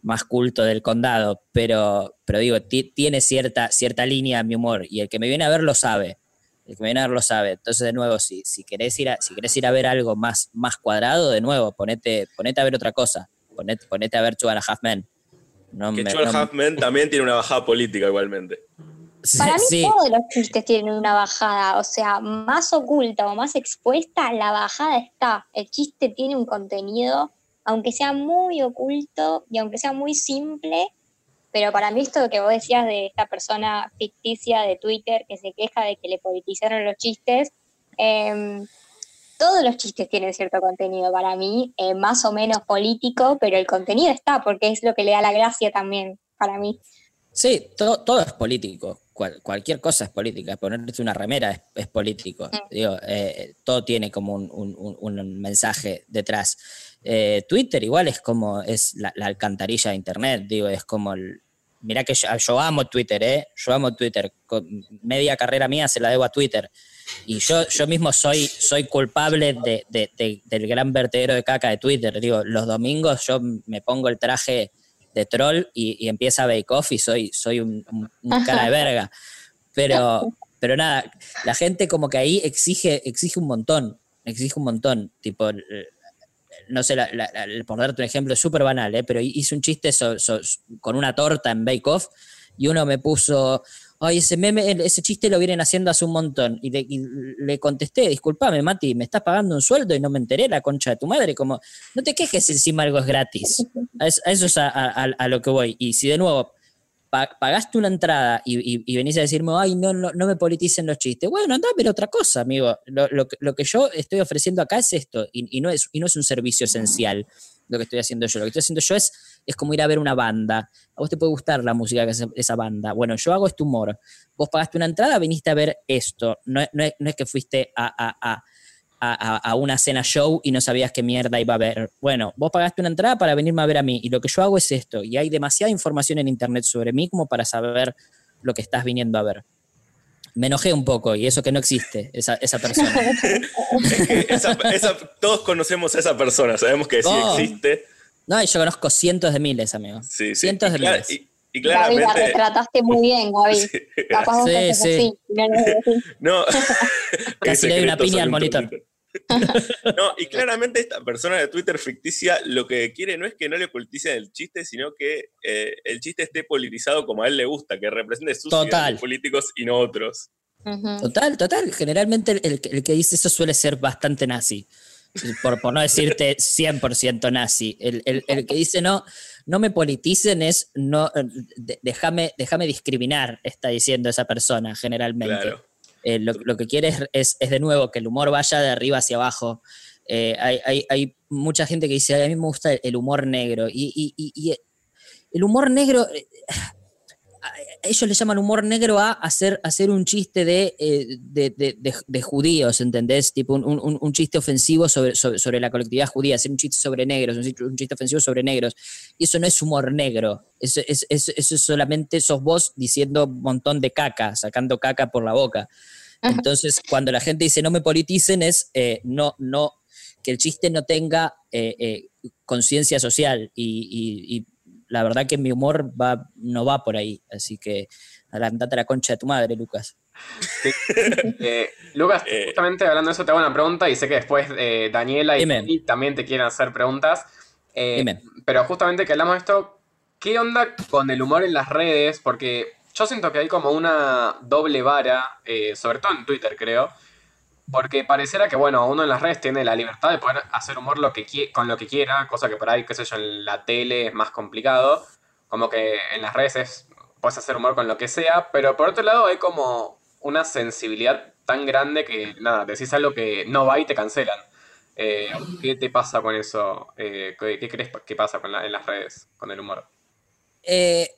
más culto del condado, pero, pero digo, ti- tiene cierta, cierta línea mi humor y el que me viene a ver lo sabe. El que me viene a ver lo sabe. Entonces, de nuevo, si, si, querés, ir a, si querés ir a ver algo más, más cuadrado, de nuevo, ponete, ponete a ver otra cosa. Ponete, ponete a ver and a Half Men. No Que me- Joel no- también tiene una bajada política igualmente. Para mí sí. todos los chistes tienen una bajada, o sea, más oculta o más expuesta, la bajada está. El chiste tiene un contenido, aunque sea muy oculto y aunque sea muy simple, pero para mí esto que vos decías de esta persona ficticia de Twitter que se queja de que le politizaron los chistes, em, todos los chistes tienen cierto contenido para mí, eh, más o menos político, pero el contenido está porque es lo que le da la gracia también para mí. Sí, todo es político. Cual- cualquier cosa es política. Ponerte una remera es, es político. Digo, eh, todo tiene como un, un- un- un mensaje detrás. Eh, Twitter igual es como es la, la alcantarilla de Internet. Digo, es como el. Mirá que yo, yo amo Twitter, ¿eh? Yo amo Twitter. Con- media carrera mía se la debo a Twitter. Y yo, yo mismo soy, soy culpable de- de- de- del gran vertedero de caca de Twitter. Digo, los domingos yo me pongo el traje de troll y, y empieza Bake Off y soy, soy un, un- un cara de verga. Pero, pero nada, la gente como que ahí exige, exige un montón, exige un montón. Tipo, eh, no sé, la- la- la- por darte un ejemplo súper banal, ¿eh? pero hice un chiste so- so- con una torta en Bake Off y uno me puso, ay, ese meme, ese chiste lo vienen haciendo hace un montón. Y, le- contesté, disculpame, Mati, me estás pagando un sueldo y no me enteré, la concha de tu madre. Como, no te quejes encima algo es gratis. A eso, es a, lo que voy. Y si de nuevo pa- pagaste una entrada y, venís a decirme, ay, no, no, no me politicen los chistes. Bueno, anda a ver otra cosa, amigo. Lo, lo que- yo estoy ofreciendo acá es esto, y no es, y no es un servicio esencial lo que estoy haciendo yo. Lo que estoy haciendo yo es, es como ir a ver una banda. A vos te puede gustar la música que hace esa banda. Bueno, yo hago este humor. Vos pagaste una entrada, viniste a ver esto. No, no es, no es que fuiste a, a- a- a, a- una cena show y no sabías qué mierda iba a ver. Bueno, vos pagaste una entrada para venirme a ver a mí y lo que yo hago es esto. Y hay demasiada información en internet sobre mí como para saber lo que estás viniendo a ver. Me enojé un poco y eso que no existe, esa, esa persona. Es que esa- esa- todos conocemos a esa persona, sabemos que sí Oh. existe. No, yo conozco cientos de miles, amigos. Sí, sí. Cientos y, de miles. y- y Gaby, la claramente. retrataste muy bien, Gaby. Sí, Capaz Sí, sí. así. No. Casi le doy una piña al monitor. No, y claramente esta persona de Twitter ficticia lo que quiere no es que no le politicen el chiste, sino que eh, el chiste esté politizado como a él le gusta, que represente sus políticos y no otros. Total, total. Generalmente el, el que- el que dice eso suele ser bastante nazi. Por, por no decirte 100% nazi. El, el- el que dice no, no me politicen es no, eh, de- déjame discriminar, está diciendo esa persona generalmente. Claro. Eh, lo, que quiere es, es, de nuevo que el humor vaya de arriba hacia abajo. Eh, hay, hay- mucha gente que dice, "Ay, a mí me gusta el humor negro. Y- y el humor negro, eh, ellos le llaman humor negro a hacer, hacer un chiste de, eh, de, de, de, judíos, ¿entendés? Tipo un, un- un chiste ofensivo sobre, sobre, sobre la colectividad judía, hacer un chiste sobre negros, un chiste, ofensivo sobre negros. Y eso no es humor negro, eso es, es- eso es solamente sos vos diciendo un montón de caca, sacando caca por la boca. Ajá. Entonces, cuando la gente dice no me politicen, es eh, no, no, que el chiste no tenga eh, eh, conciencia social. Y, y- y la verdad que mi humor va, no va por ahí. Así que adelantate la concha de tu madre, Lucas. Eh, Lucas, Eh. justamente hablando de eso, te hago una pregunta y sé que después eh, Daniela y Dime. También te quieren hacer preguntas. Eh. Pero justamente que hablamos de esto, ¿qué onda con el humor en las redes? Porque yo siento que hay como una doble vara, eh, sobre todo en Twitter, creo. Porque pareciera que, bueno, uno en las redes tiene la libertad de poder hacer humor lo que con lo que quiera, cosa que por ahí, qué sé yo, en la tele es más complicado. Como que en las redes es, puedes hacer humor con lo que sea, pero por otro lado hay como una sensibilidad tan grande que, nada, decís algo que no va y te cancelan. Eh, ¿Qué te pasa con eso? Eh, ¿qué, qué crees que pasa con la- en las redes, con el humor? Eh,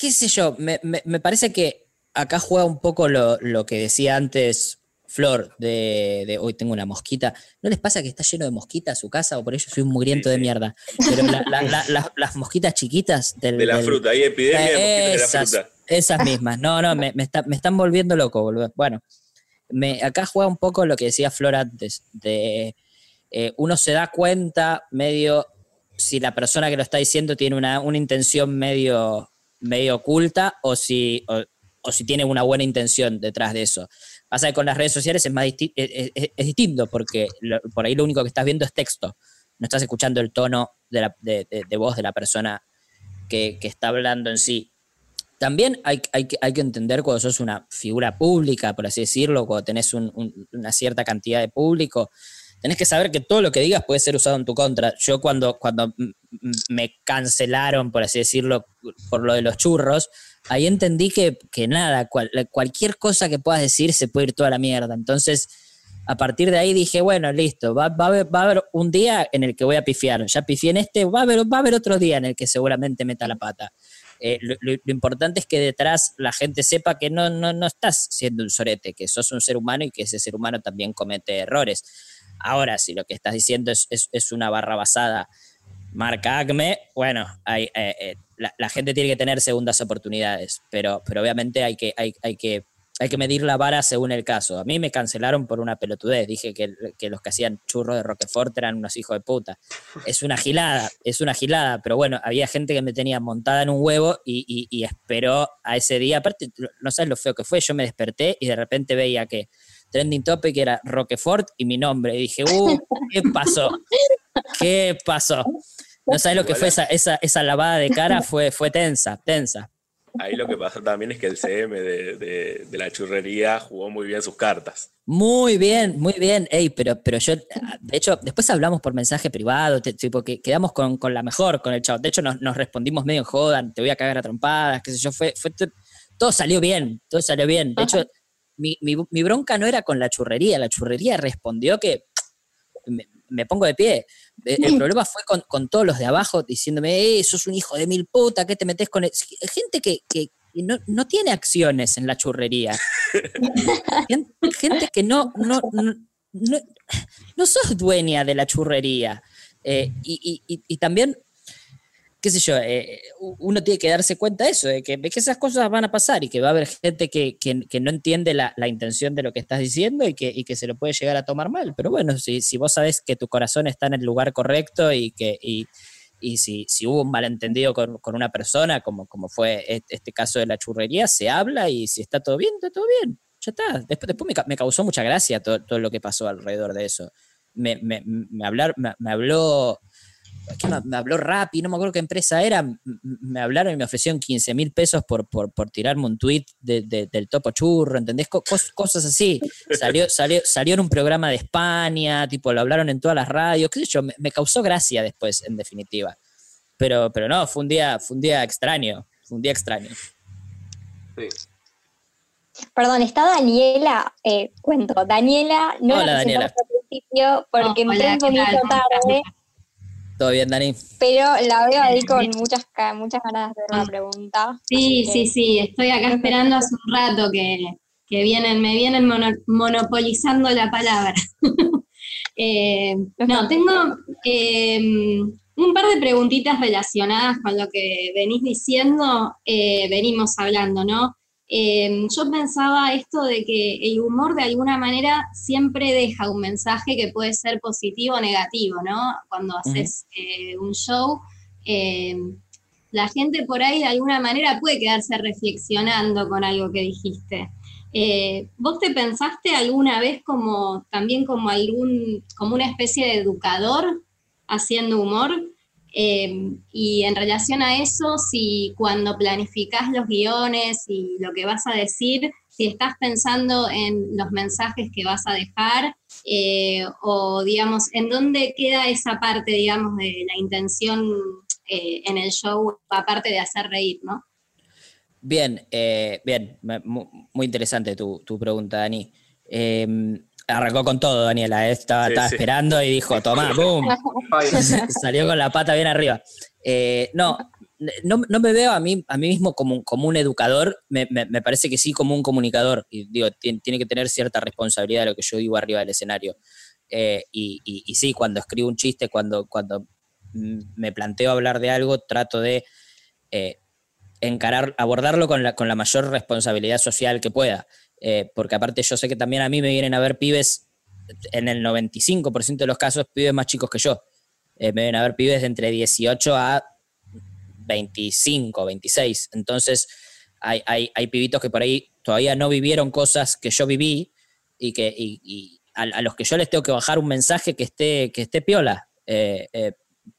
qué sé yo, me, me- me parece que acá juega un poco lo, lo que decía antes Flor, de, de hoy tengo una mosquita. ¿No les pasa que está lleno de mosquitas su casa o por ello soy un mugriento de mierda? Pero la- la- la- la- las mosquitas chiquitas del, De la del- fruta, hay epidemia de mosquitos de la esas, fruta. esas mismas. No, no, me, me está- me están volviendo loco, boludo. Bueno, me, acá juega un poco lo que decía Flor antes, de eh, uno se da cuenta medio si la persona que lo está diciendo tiene una, una intención medio, medio oculta o si, o, o si tiene una buena intención detrás de eso. Pasa que con las redes sociales es, más es, distinto porque por ahí lo único que estás viendo es texto. No estás escuchando el tono de, la- de- voz de la persona que, que está hablando en sí. También hay, hay hay que entender cuando sos una figura pública, por así decirlo, cuando tenés un- un- una cierta cantidad de público, tenés que saber que todo lo que digas puede ser usado en tu contra. Yo cuando, cuando me cancelaron, por así decirlo, por lo de los churros, ahí entendí que, que nada, cual- cualquier cosa que puedas decir se puede ir toda la mierda. Entonces, a partir de ahí dije, bueno, listo, va, va a haber, un día en el que voy a pifiar. Ya pifié en este, va a haber, va a haber otro día en el que seguramente meta la pata. Eh, lo importante es que detrás la gente sepa que no, no, no estás siendo un sorete, que sos un ser humano y que ese ser humano también comete errores. Ahora, si lo que estás diciendo es, es- es una barra basada marca Acme, bueno, hay, eh, eh, la, gente tiene que tener segundas oportunidades, pero, pero obviamente hay que, hay, hay que, hay que medir la vara según el caso. A mí me cancelaron por una pelotudez, dije que, que los que hacían churros de Roquefort eran unos hijos de puta. Es una gilada, es una gilada, pero bueno, había gente que me tenía montada en un huevo y, y- y esperó a ese día. Aparte, no sabes lo feo que fue, yo me desperté y de repente veía que trending topic era Roquefort y mi nombre. Y dije, uh, ¿qué pasó? ¿Qué pasó? No sabes lo que fue esa, esa, esa lavada de cara, fue, fue tensa, tensa. Ahí lo que pasó también es que el CM de, de- de la churrería jugó muy bien sus cartas. Muy bien, muy bien. Ey, pero, pero yo, de hecho, después hablamos por mensaje privado, te- tipo que quedamos con, con la mejor, con el chavo. De hecho, nos, nos respondimos medio en jodan, te voy a cagar a trompadas, qué sé yo, fue, fue to- todo salió bien, todo salió bien. De hecho, mi, mi- mi bronca no era con la churrería, la churrería respondió que me, me pongo de pie. Eh, El problema fue con, con todos los de abajo diciéndome, eh, sos un hijo de mil puta, ¿qué te metes con...? el-?" Gente que, que no, no tiene acciones en la churrería. Gen- gente que no, no, no, no, no sos dueña de la churrería. Eh, y, y- y- y también, qué sé yo, eh, uno tiene que darse cuenta de eso, de que, de que esas cosas van a pasar y que va a haber gente que, que- no entiende la, la intención de lo que estás diciendo y que, y que se lo puede llegar a tomar mal. Pero bueno, si, si vos sabés que tu corazón está en el lugar correcto y que... Y, y si, si hubo un malentendido con, con una persona, como, como fue est- este caso de la churrería, se habla y si está todo bien, está todo bien. Ya está. Después, después me, me causó mucha gracia todo, todo lo que pasó alrededor de eso. Me, me, hablar, me habló. ¿Qué me, me habló Rappi, no me acuerdo qué empresa era. Me hablaron y me ofrecieron 15 mil pesos por, por, por tirarme un tweet de- de- del topo churro, ¿entendés? Co- cos- cosas así. Salió, salió, salió en un programa de España, tipo, lo hablaron en todas las radios, qué sé yo, me, me causó gracia después, en definitiva. Pero, pero no, fue un día, fue un día extraño, fue un día extraño. Sí. Perdón, está Daniela, eh, cuento, Daniela no Hola, la Daniela. al principio porque Oh, entré hola, un tarde. ¿Todo bien, Dani? Pero la veo ahí con muchas, muchas ganas de hacer una pregunta. Sí, sí, que- sí, estoy acá esperando hace un rato que, que vienen, me vienen mono- monopolizando la palabra. Eh, no, tengo eh, un par de preguntitas relacionadas con lo que venís diciendo, eh, venimos hablando, ¿no? Eh, yo pensaba esto de que el humor de alguna manera siempre deja un mensaje que puede ser positivo o negativo, ¿no? Cuando haces eh, un show, eh, la gente por ahí de alguna manera puede quedarse reflexionando con algo que dijiste. Eh, ¿Vos te pensaste alguna vez como también como algún, como una especie de educador haciendo humor? Eh, y en relación a eso, si cuando planificás los guiones y lo que vas a decir, si estás pensando en los mensajes que vas a dejar, eh, o digamos, en dónde queda esa parte, digamos, de la intención eh, en el show, aparte de hacer reír, ¿no? Bien, eh, bien, muy interesante tu, tu pregunta, Dani. Arrancó con todo, Daniela, eh, estaba, Sí, estaba sí. esperando y dijo, tomá, boom, salió con la pata bien arriba. Eh, no, no, no me veo a mí, a mí mismo como, un- como un educador, me, me- me parece que sí como un comunicador, y digo, tien- tiene que tener cierta responsabilidad de lo que yo digo arriba del escenario. Eh, y, y- y sí, cuando escribo un chiste, cuando, cuando me planteo hablar de algo, trato de eh, encarar, abordarlo con la, con la mayor responsabilidad social que pueda. Eh, porque aparte yo sé que también a mí me vienen a ver pibes, en el 95% de los casos, pibes más chicos que yo. Eh, me vienen a ver pibes de entre 18 a 25, 26. Entonces, hay, hay, hay pibitos que por ahí todavía no vivieron cosas que yo viví y que a, los que yo les tengo que bajar un mensaje que esté, que esté piola. Eh,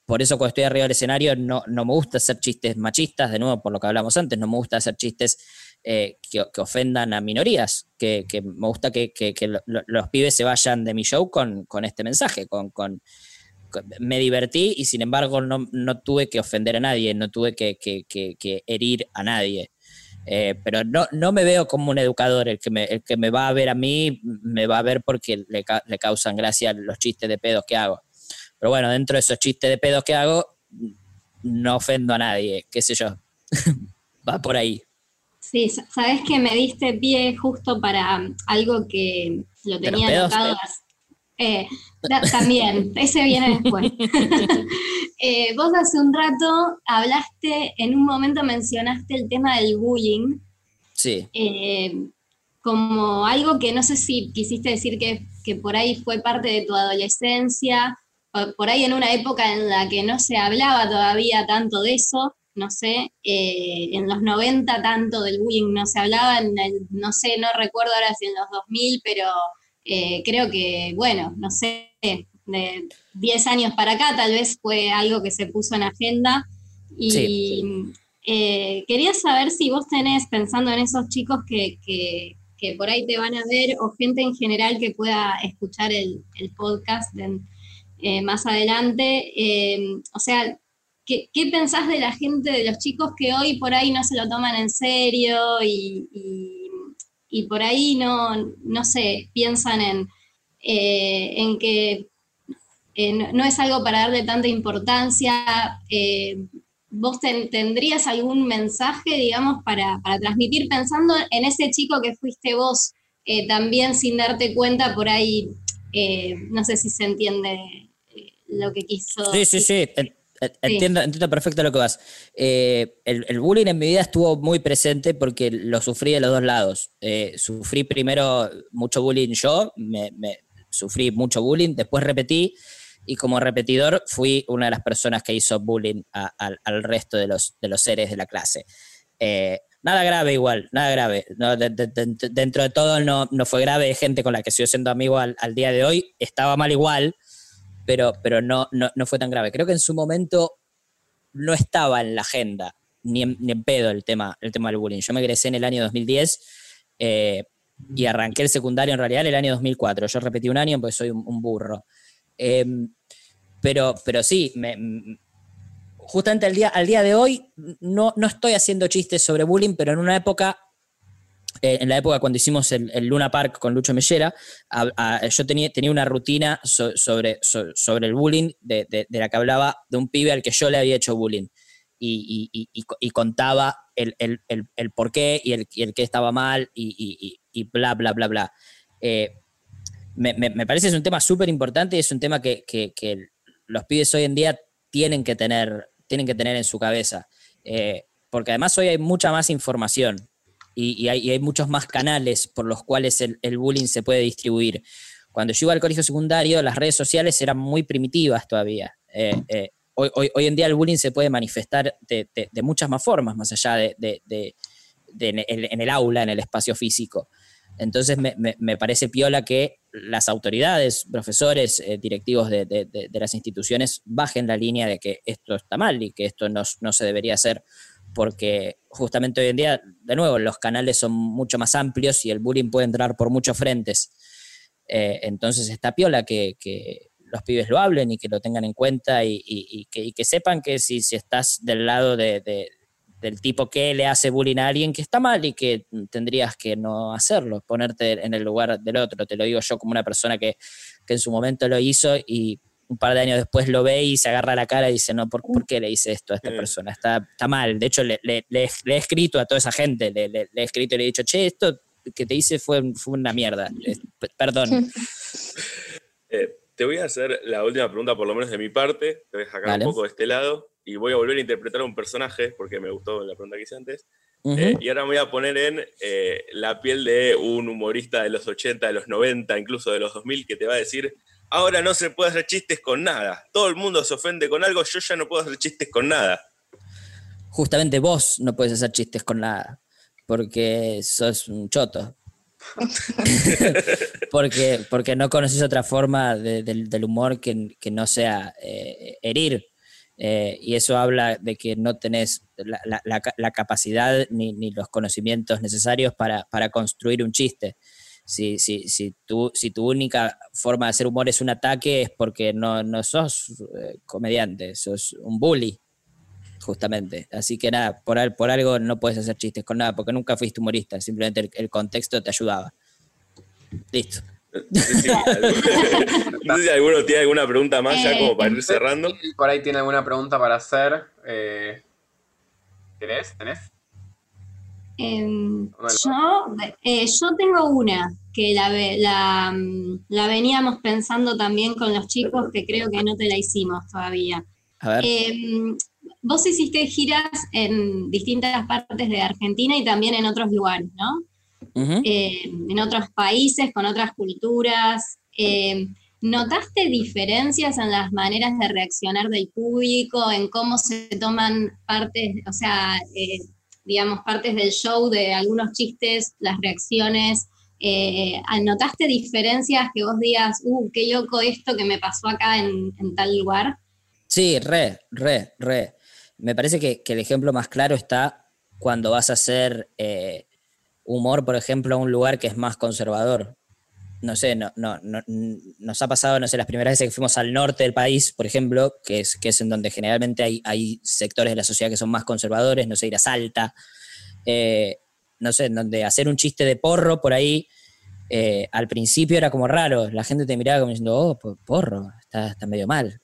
por eso cuando estoy arriba del escenario no, no me gusta hacer chistes machistas, de nuevo por lo que hablamos antes, no me gusta hacer chistes eh, que, que ofendan a minorías, que, que me gusta que, que- lo- lo- los pibes se vayan de mi show con, con este mensaje, con, con- con- me divertí y sin embargo no, no tuve que ofender a nadie, no tuve que, herir a nadie. Eh, pero no, no me veo como un educador, el que, me, el que me va a ver a mí me va a ver porque le, le causan gracia los chistes de pedos que hago. Pero bueno, dentro de esos chistes de pedos que hago, no ofendo a nadie, qué sé yo. va por ahí. Sí, sa- sabes que me diste pie justo para um, algo que lo ¿De los tenía anotado. Eh, da- también, ese viene después. Eh, vos hace un rato hablaste, en un momento mencionaste el tema del bullying Sí, eh, como algo que no sé si quisiste decir que, que por ahí fue parte de tu adolescencia, por ahí en una época en la que no se hablaba todavía tanto de eso, no sé, eh, en los 90 tanto del bullying no se hablaba, en el- no sé, no recuerdo ahora si en los 2000, pero eh, creo que, bueno, no sé, de 10 años para acá tal vez fue algo que se puso en agenda y Sí. eh, quería saber si vos tenés, pensando en esos chicos que, que- que por ahí te van a ver, o gente en general que pueda escuchar el, el podcast más adelante, o sea, ¿qué, qué pensás de la gente, de los chicos que hoy por ahí no se lo toman en serio y, por ahí no, no sé, piensan en, eh, que eh, no, es algo para darle tanta importancia? eh, ¿Vos ten- tendrías algún mensaje, digamos, para, transmitir pensando en ese chico que fuiste vos, también sin darte cuenta por ahí, no sé si se entiende lo que quiso. sí, sí, sí. En- Entiendo, entiendo perfecto lo que vas. Eh, el, el bullying en mi vida estuvo muy presente porque lo sufrí de los dos lados. Eh, sufrí primero mucho bullying yo, me, me- sufrí mucho bullying, después repetí y como repetidor fui una de las personas que hizo bullying a- al- al resto de los, de los seres de la clase. Eh, nada grave igual, nada grave. No, de- de- de- dentro de todo no, no fue grave, gente con la que sigo siendo amigo al, al día de hoy, estaba mal igual, pero, pero no, no, no fue tan grave. Creo que en su momento no estaba en la agenda, ni en, ni en pedo el tema, el tema del bullying. Yo me egresé en el año 2010 eh, y arranqué el secundario en realidad en el año 2004. Yo repetí un año porque soy un, un burro. Eh, pero, pero sí, me, justamente al día, al día de hoy no, no estoy haciendo chistes sobre bullying, pero en una época eh, en la época cuando hicimos el, el Luna Park con Lucho Mellera, a- a- yo tenía, tenía una rutina so- sobre, so- sobre el bullying de, de- de la que hablaba de un pibe al que yo le había hecho bullying. Y, y- y- y co- y contaba el, el, el, por qué y el, el qué estaba mal y bla, bla, bla, bla. Eh, me, me- me parece que es un tema súper importante y es un tema que, que- que los pibes hoy en día tienen que tener, tienen que tener en su cabeza. Eh, porque además hoy hay mucha más información y, hay, muchos más canales por los cuales el, bullying se puede distribuir. Cuando yo iba al colegio secundario, las redes sociales eran muy primitivas todavía. Eh, eh, hoy, hoy- en día el bullying se puede manifestar de, muchas más formas, más allá de, en, el, aula, en el espacio físico. Entonces me, parece piola que las autoridades, profesores, eh, directivos de, de- de- de las instituciones bajen la línea de que esto está mal y que esto no, no se debería hacer, porque justamente hoy en día, de nuevo, los canales son mucho más amplios y el bullying puede entrar por muchos frentes. Eh, entonces está piola que, que los pibes lo hablen y que lo tengan en cuenta y, y- y que, y que sepan que si, si estás del lado de, de- del tipo que le hace bullying a alguien que está mal y que tendrías que no hacerlo, ponerte en el lugar del otro. Te lo digo yo como una persona que, que en su momento lo hizo y un par de años después lo ve y se agarra la cara y dice, no, ¿por, por qué le hice esto a esta Mm. persona? Está, está mal. De hecho, le, le- le- le he escrito a toda esa gente, le, le- le he escrito y le he dicho, che, esto que te hice fue, fue una mierda. Perdón. Eh, te voy a hacer la última pregunta, por lo menos de mi parte. Te voy a sacar Dale. un poco de este lado y voy a volver a interpretar a un personaje porque me gustó la pregunta que hice antes. Ujú. Eh, y ahora me voy a poner en eh, la piel de un humorista de los 80, de los 90, incluso de los 2000, que te va a decir, ahora no se puede hacer chistes con nada. Todo el mundo se ofende con algo, yo ya no puedo hacer chistes con nada. Justamente vos no puedes hacer chistes con nada, porque sos un choto. porque, porque no conoces otra forma de- del, del humor que, que no sea eh, herir. Eh, y eso habla de que no tenés la, la- la capacidad ni, ni los conocimientos necesarios para, para construir un chiste. Si, si, si, tu, si tu única forma de hacer humor es un ataque, es porque no, no sos eh, comediante, sos un bully, justamente. Así que nada, por, al- por algo no puedes hacer chistes con nada, porque nunca fuiste humorista, simplemente el, el contexto te ayudaba. Listo. No sé si, alguno, no sé si alguno tiene alguna pregunta más ya como para ir cerrando. Y Por ahí tiene alguna pregunta para hacer. Eh, ¿Tenés? ¿Tenés? Em, yo, eh, yo tengo una que la, la, la veníamos pensando también con los chicos, que creo que no te la hicimos todavía. A ver. Em, vos hiciste giras en distintas partes de Argentina y también en otros lugares, ¿no? Eh, en otros países, con otras culturas. Eh, ¿Notaste diferencias en las maneras de reaccionar del público, en cómo se toman partes, o sea, eh, digamos, partes del show de algunos chistes, las reacciones? Eh, ¿Notaste diferencias que vos digas, uh, qué loco esto que me pasó acá en, tal lugar? Sí, re, re, re. Me parece que, que el ejemplo más claro está cuando vas a hacer eh, humor, por ejemplo, a un lugar que es más conservador. No sé, no, no, no- nos ha pasado, no sé, las primeras veces que fuimos al norte del país, por ejemplo, que es, que es en donde generalmente hay, hay sectores de la sociedad que son más conservadores, no sé, ir a Salta, eh, no sé, en donde hacer un chiste de porro por ahí, eh, al principio era como raro, la gente te miraba como diciendo, oh, po- porro, está, está medio mal.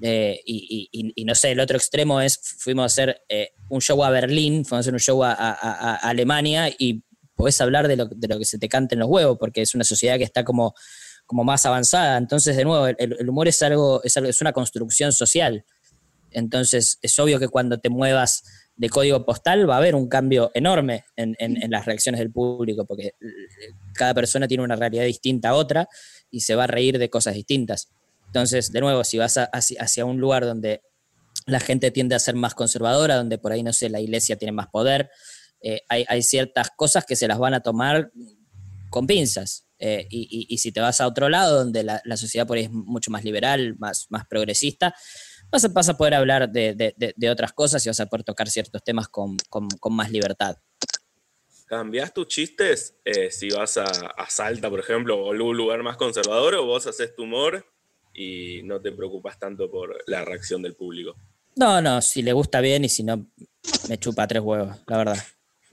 Eh, y, y- no sé, el otro extremo es, fuimos a hacer un show a Berlín, fuimos a hacer un show a- a- a Alemania y podés hablar de lo, de lo que se te cante en los huevos, porque es una sociedad que está como, como más avanzada. Entonces, de nuevo, el, humor es algo, es algo, es una construcción social. Entonces, es obvio que cuando te muevas de código postal va a haber un cambio enorme en, en- en las reacciones del público, porque eh, cada persona tiene una realidad distinta a otra y se va a reír de cosas distintas. Entonces, de nuevo, si vas a- hacia, hacia un lugar donde la gente tiende a ser más conservadora, donde por ahí, no sé, la iglesia tiene más poder, eh, hay, hay ciertas cosas que se las van a tomar con pinzas. Eh, y, y- y si te vas a otro lado, donde la, la sociedad por ahí es mucho más liberal, más, más progresista, vas a, vas a poder hablar de, de- de- de otras cosas y vas a poder tocar ciertos temas con, con- con más libertad. ¿Cambiás tus chistes eh, si vas a, a Salta, por ejemplo, o algún lugar más conservador, o vos haces tu humor y no te preocupas tanto por la reacción del público? No, no, si le gusta bien y si no, me chupa tres huevos, la verdad.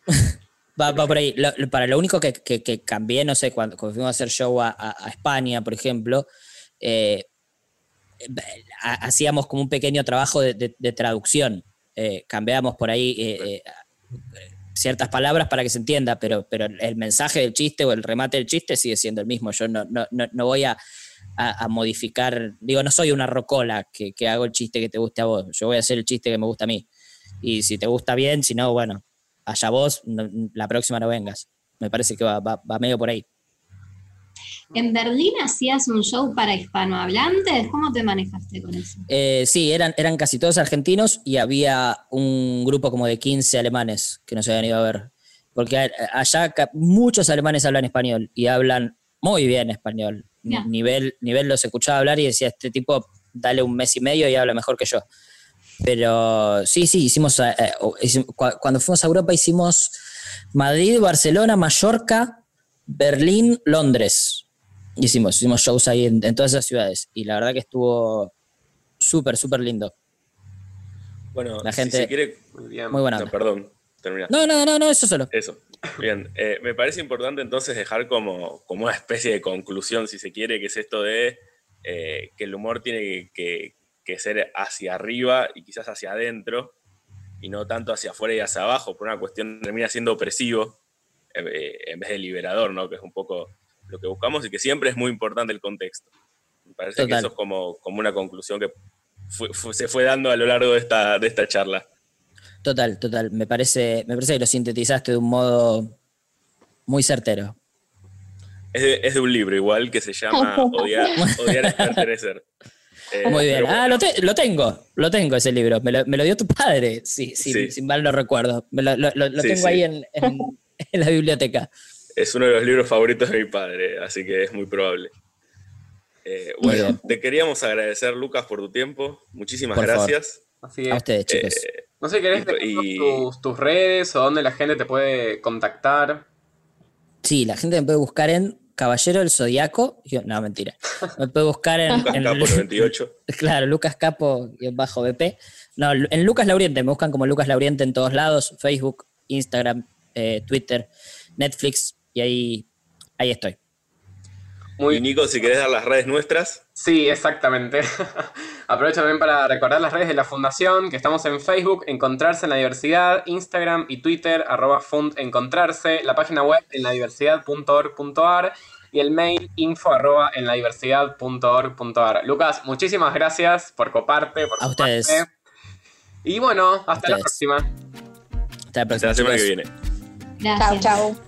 Va, va por ahí. Lo- lo- para lo único que, que- que cambié, no sé, cuando, cuando fuimos a hacer show a, a- a España, por ejemplo, eh, ha- hacíamos como un pequeño trabajo de, de- de traducción. Eh, cambiábamos por ahí eh, eh, ciertas palabras para que se entienda, pero, pero el mensaje del chiste o el remate del chiste sigue siendo el mismo. Yo no, no, no, no voy a, a- a modificar, digo, no soy una rocola que, que hago el chiste que te guste a vos, yo voy a hacer el chiste que me gusta a mí. Y si te gusta bien, si no, bueno, allá vos, no- la próxima no vengas. Me parece que va, va, va medio por ahí. ¿En Berlín hacías un show para hispanohablantes? ¿Cómo te manejaste con eso? Eh, sí, eran, eran casi todos argentinos y había un grupo como de 15 alemanes que nos habían ido a ver. Porque allá muchos alemanes hablan español y hablan muy bien español. Nivel, nivel los escuchaba hablar y decía, este tipo, dale un mes y medio y habla mejor que yo. Pero sí, sí, hicimos, eh, eh, cuando fuimos a Europa hicimos Madrid, Barcelona, Mallorca, Berlín, Londres. Hicimos, hicimos shows ahí en, en todas esas ciudades y la verdad que estuvo súper, súper lindo. Bueno, La si gente- se quiere. Muy bien. Muy buena. No, perdón, termina. No, no, no, no, eso solo. Eso. Bien, eh, me parece importante entonces dejar como, como una especie de conclusión, si se quiere, que es esto de eh, que el humor tiene que, que- que ser hacia arriba y quizás hacia adentro, y no tanto hacia afuera y hacia abajo, por una cuestión termina siendo opresivo eh, en vez de liberador, ¿no? Que es un poco lo que buscamos y que siempre es muy importante el contexto. Me parece Total. que eso es como, como una conclusión que fue- fue- se fue dando a lo largo de esta, de esta charla. Total, total. Me parece, me parece que lo sintetizaste de un modo muy certero. Es de, es de un libro igual que se llama Odiar, Odiar es pertenecer. Eh, Muy bien. Ah, lo, te- lo tengo, lo tengo ese libro. Me lo, me lo dio tu padre, sí, sí, mal no recuerdo. Me lo, lo- lo- lo Sí, tengo sí. ahí en, en- en la biblioteca. Es uno de los libros favoritos de mi padre, así que es muy probable. Eh, bueno, bien. te queríamos agradecer, Lucas, por tu tiempo. Muchísimas Por favor. gracias. Así A es. ustedes, chicos. Eh, No sé, ¿querés y- tus, tus redes o dónde la gente te puede contactar? Sí, la gente me puede buscar en Caballero del Zodiaco. Yo- No, mentira. Me puede buscar en. Lucas en- Capo 98. Claro, Lucas Capo bajo BP. No, en Lucas Lauriente, me buscan como Lucas Lauriente en todos lados, Facebook, Instagram, eh, Twitter, Netflix, y ahí, ahí estoy. Muy Y Nico, si querés dar las redes nuestras, Sí, exactamente. Aprovecho también para recordar las redes de la Fundación, que estamos en Facebook, Encontrarse en la Diversidad, Instagram y Twitter, arroba fund encontrarse, la página web en ladiversidad.org.ar y el mail info arroba en ladiversidad.org.ar. Lucas, muchísimas gracias por coparte, por A ustedes. Y bueno, hasta la próxima. Hasta la hasta próxima. la semana que viene. Gracias. Chau, chau.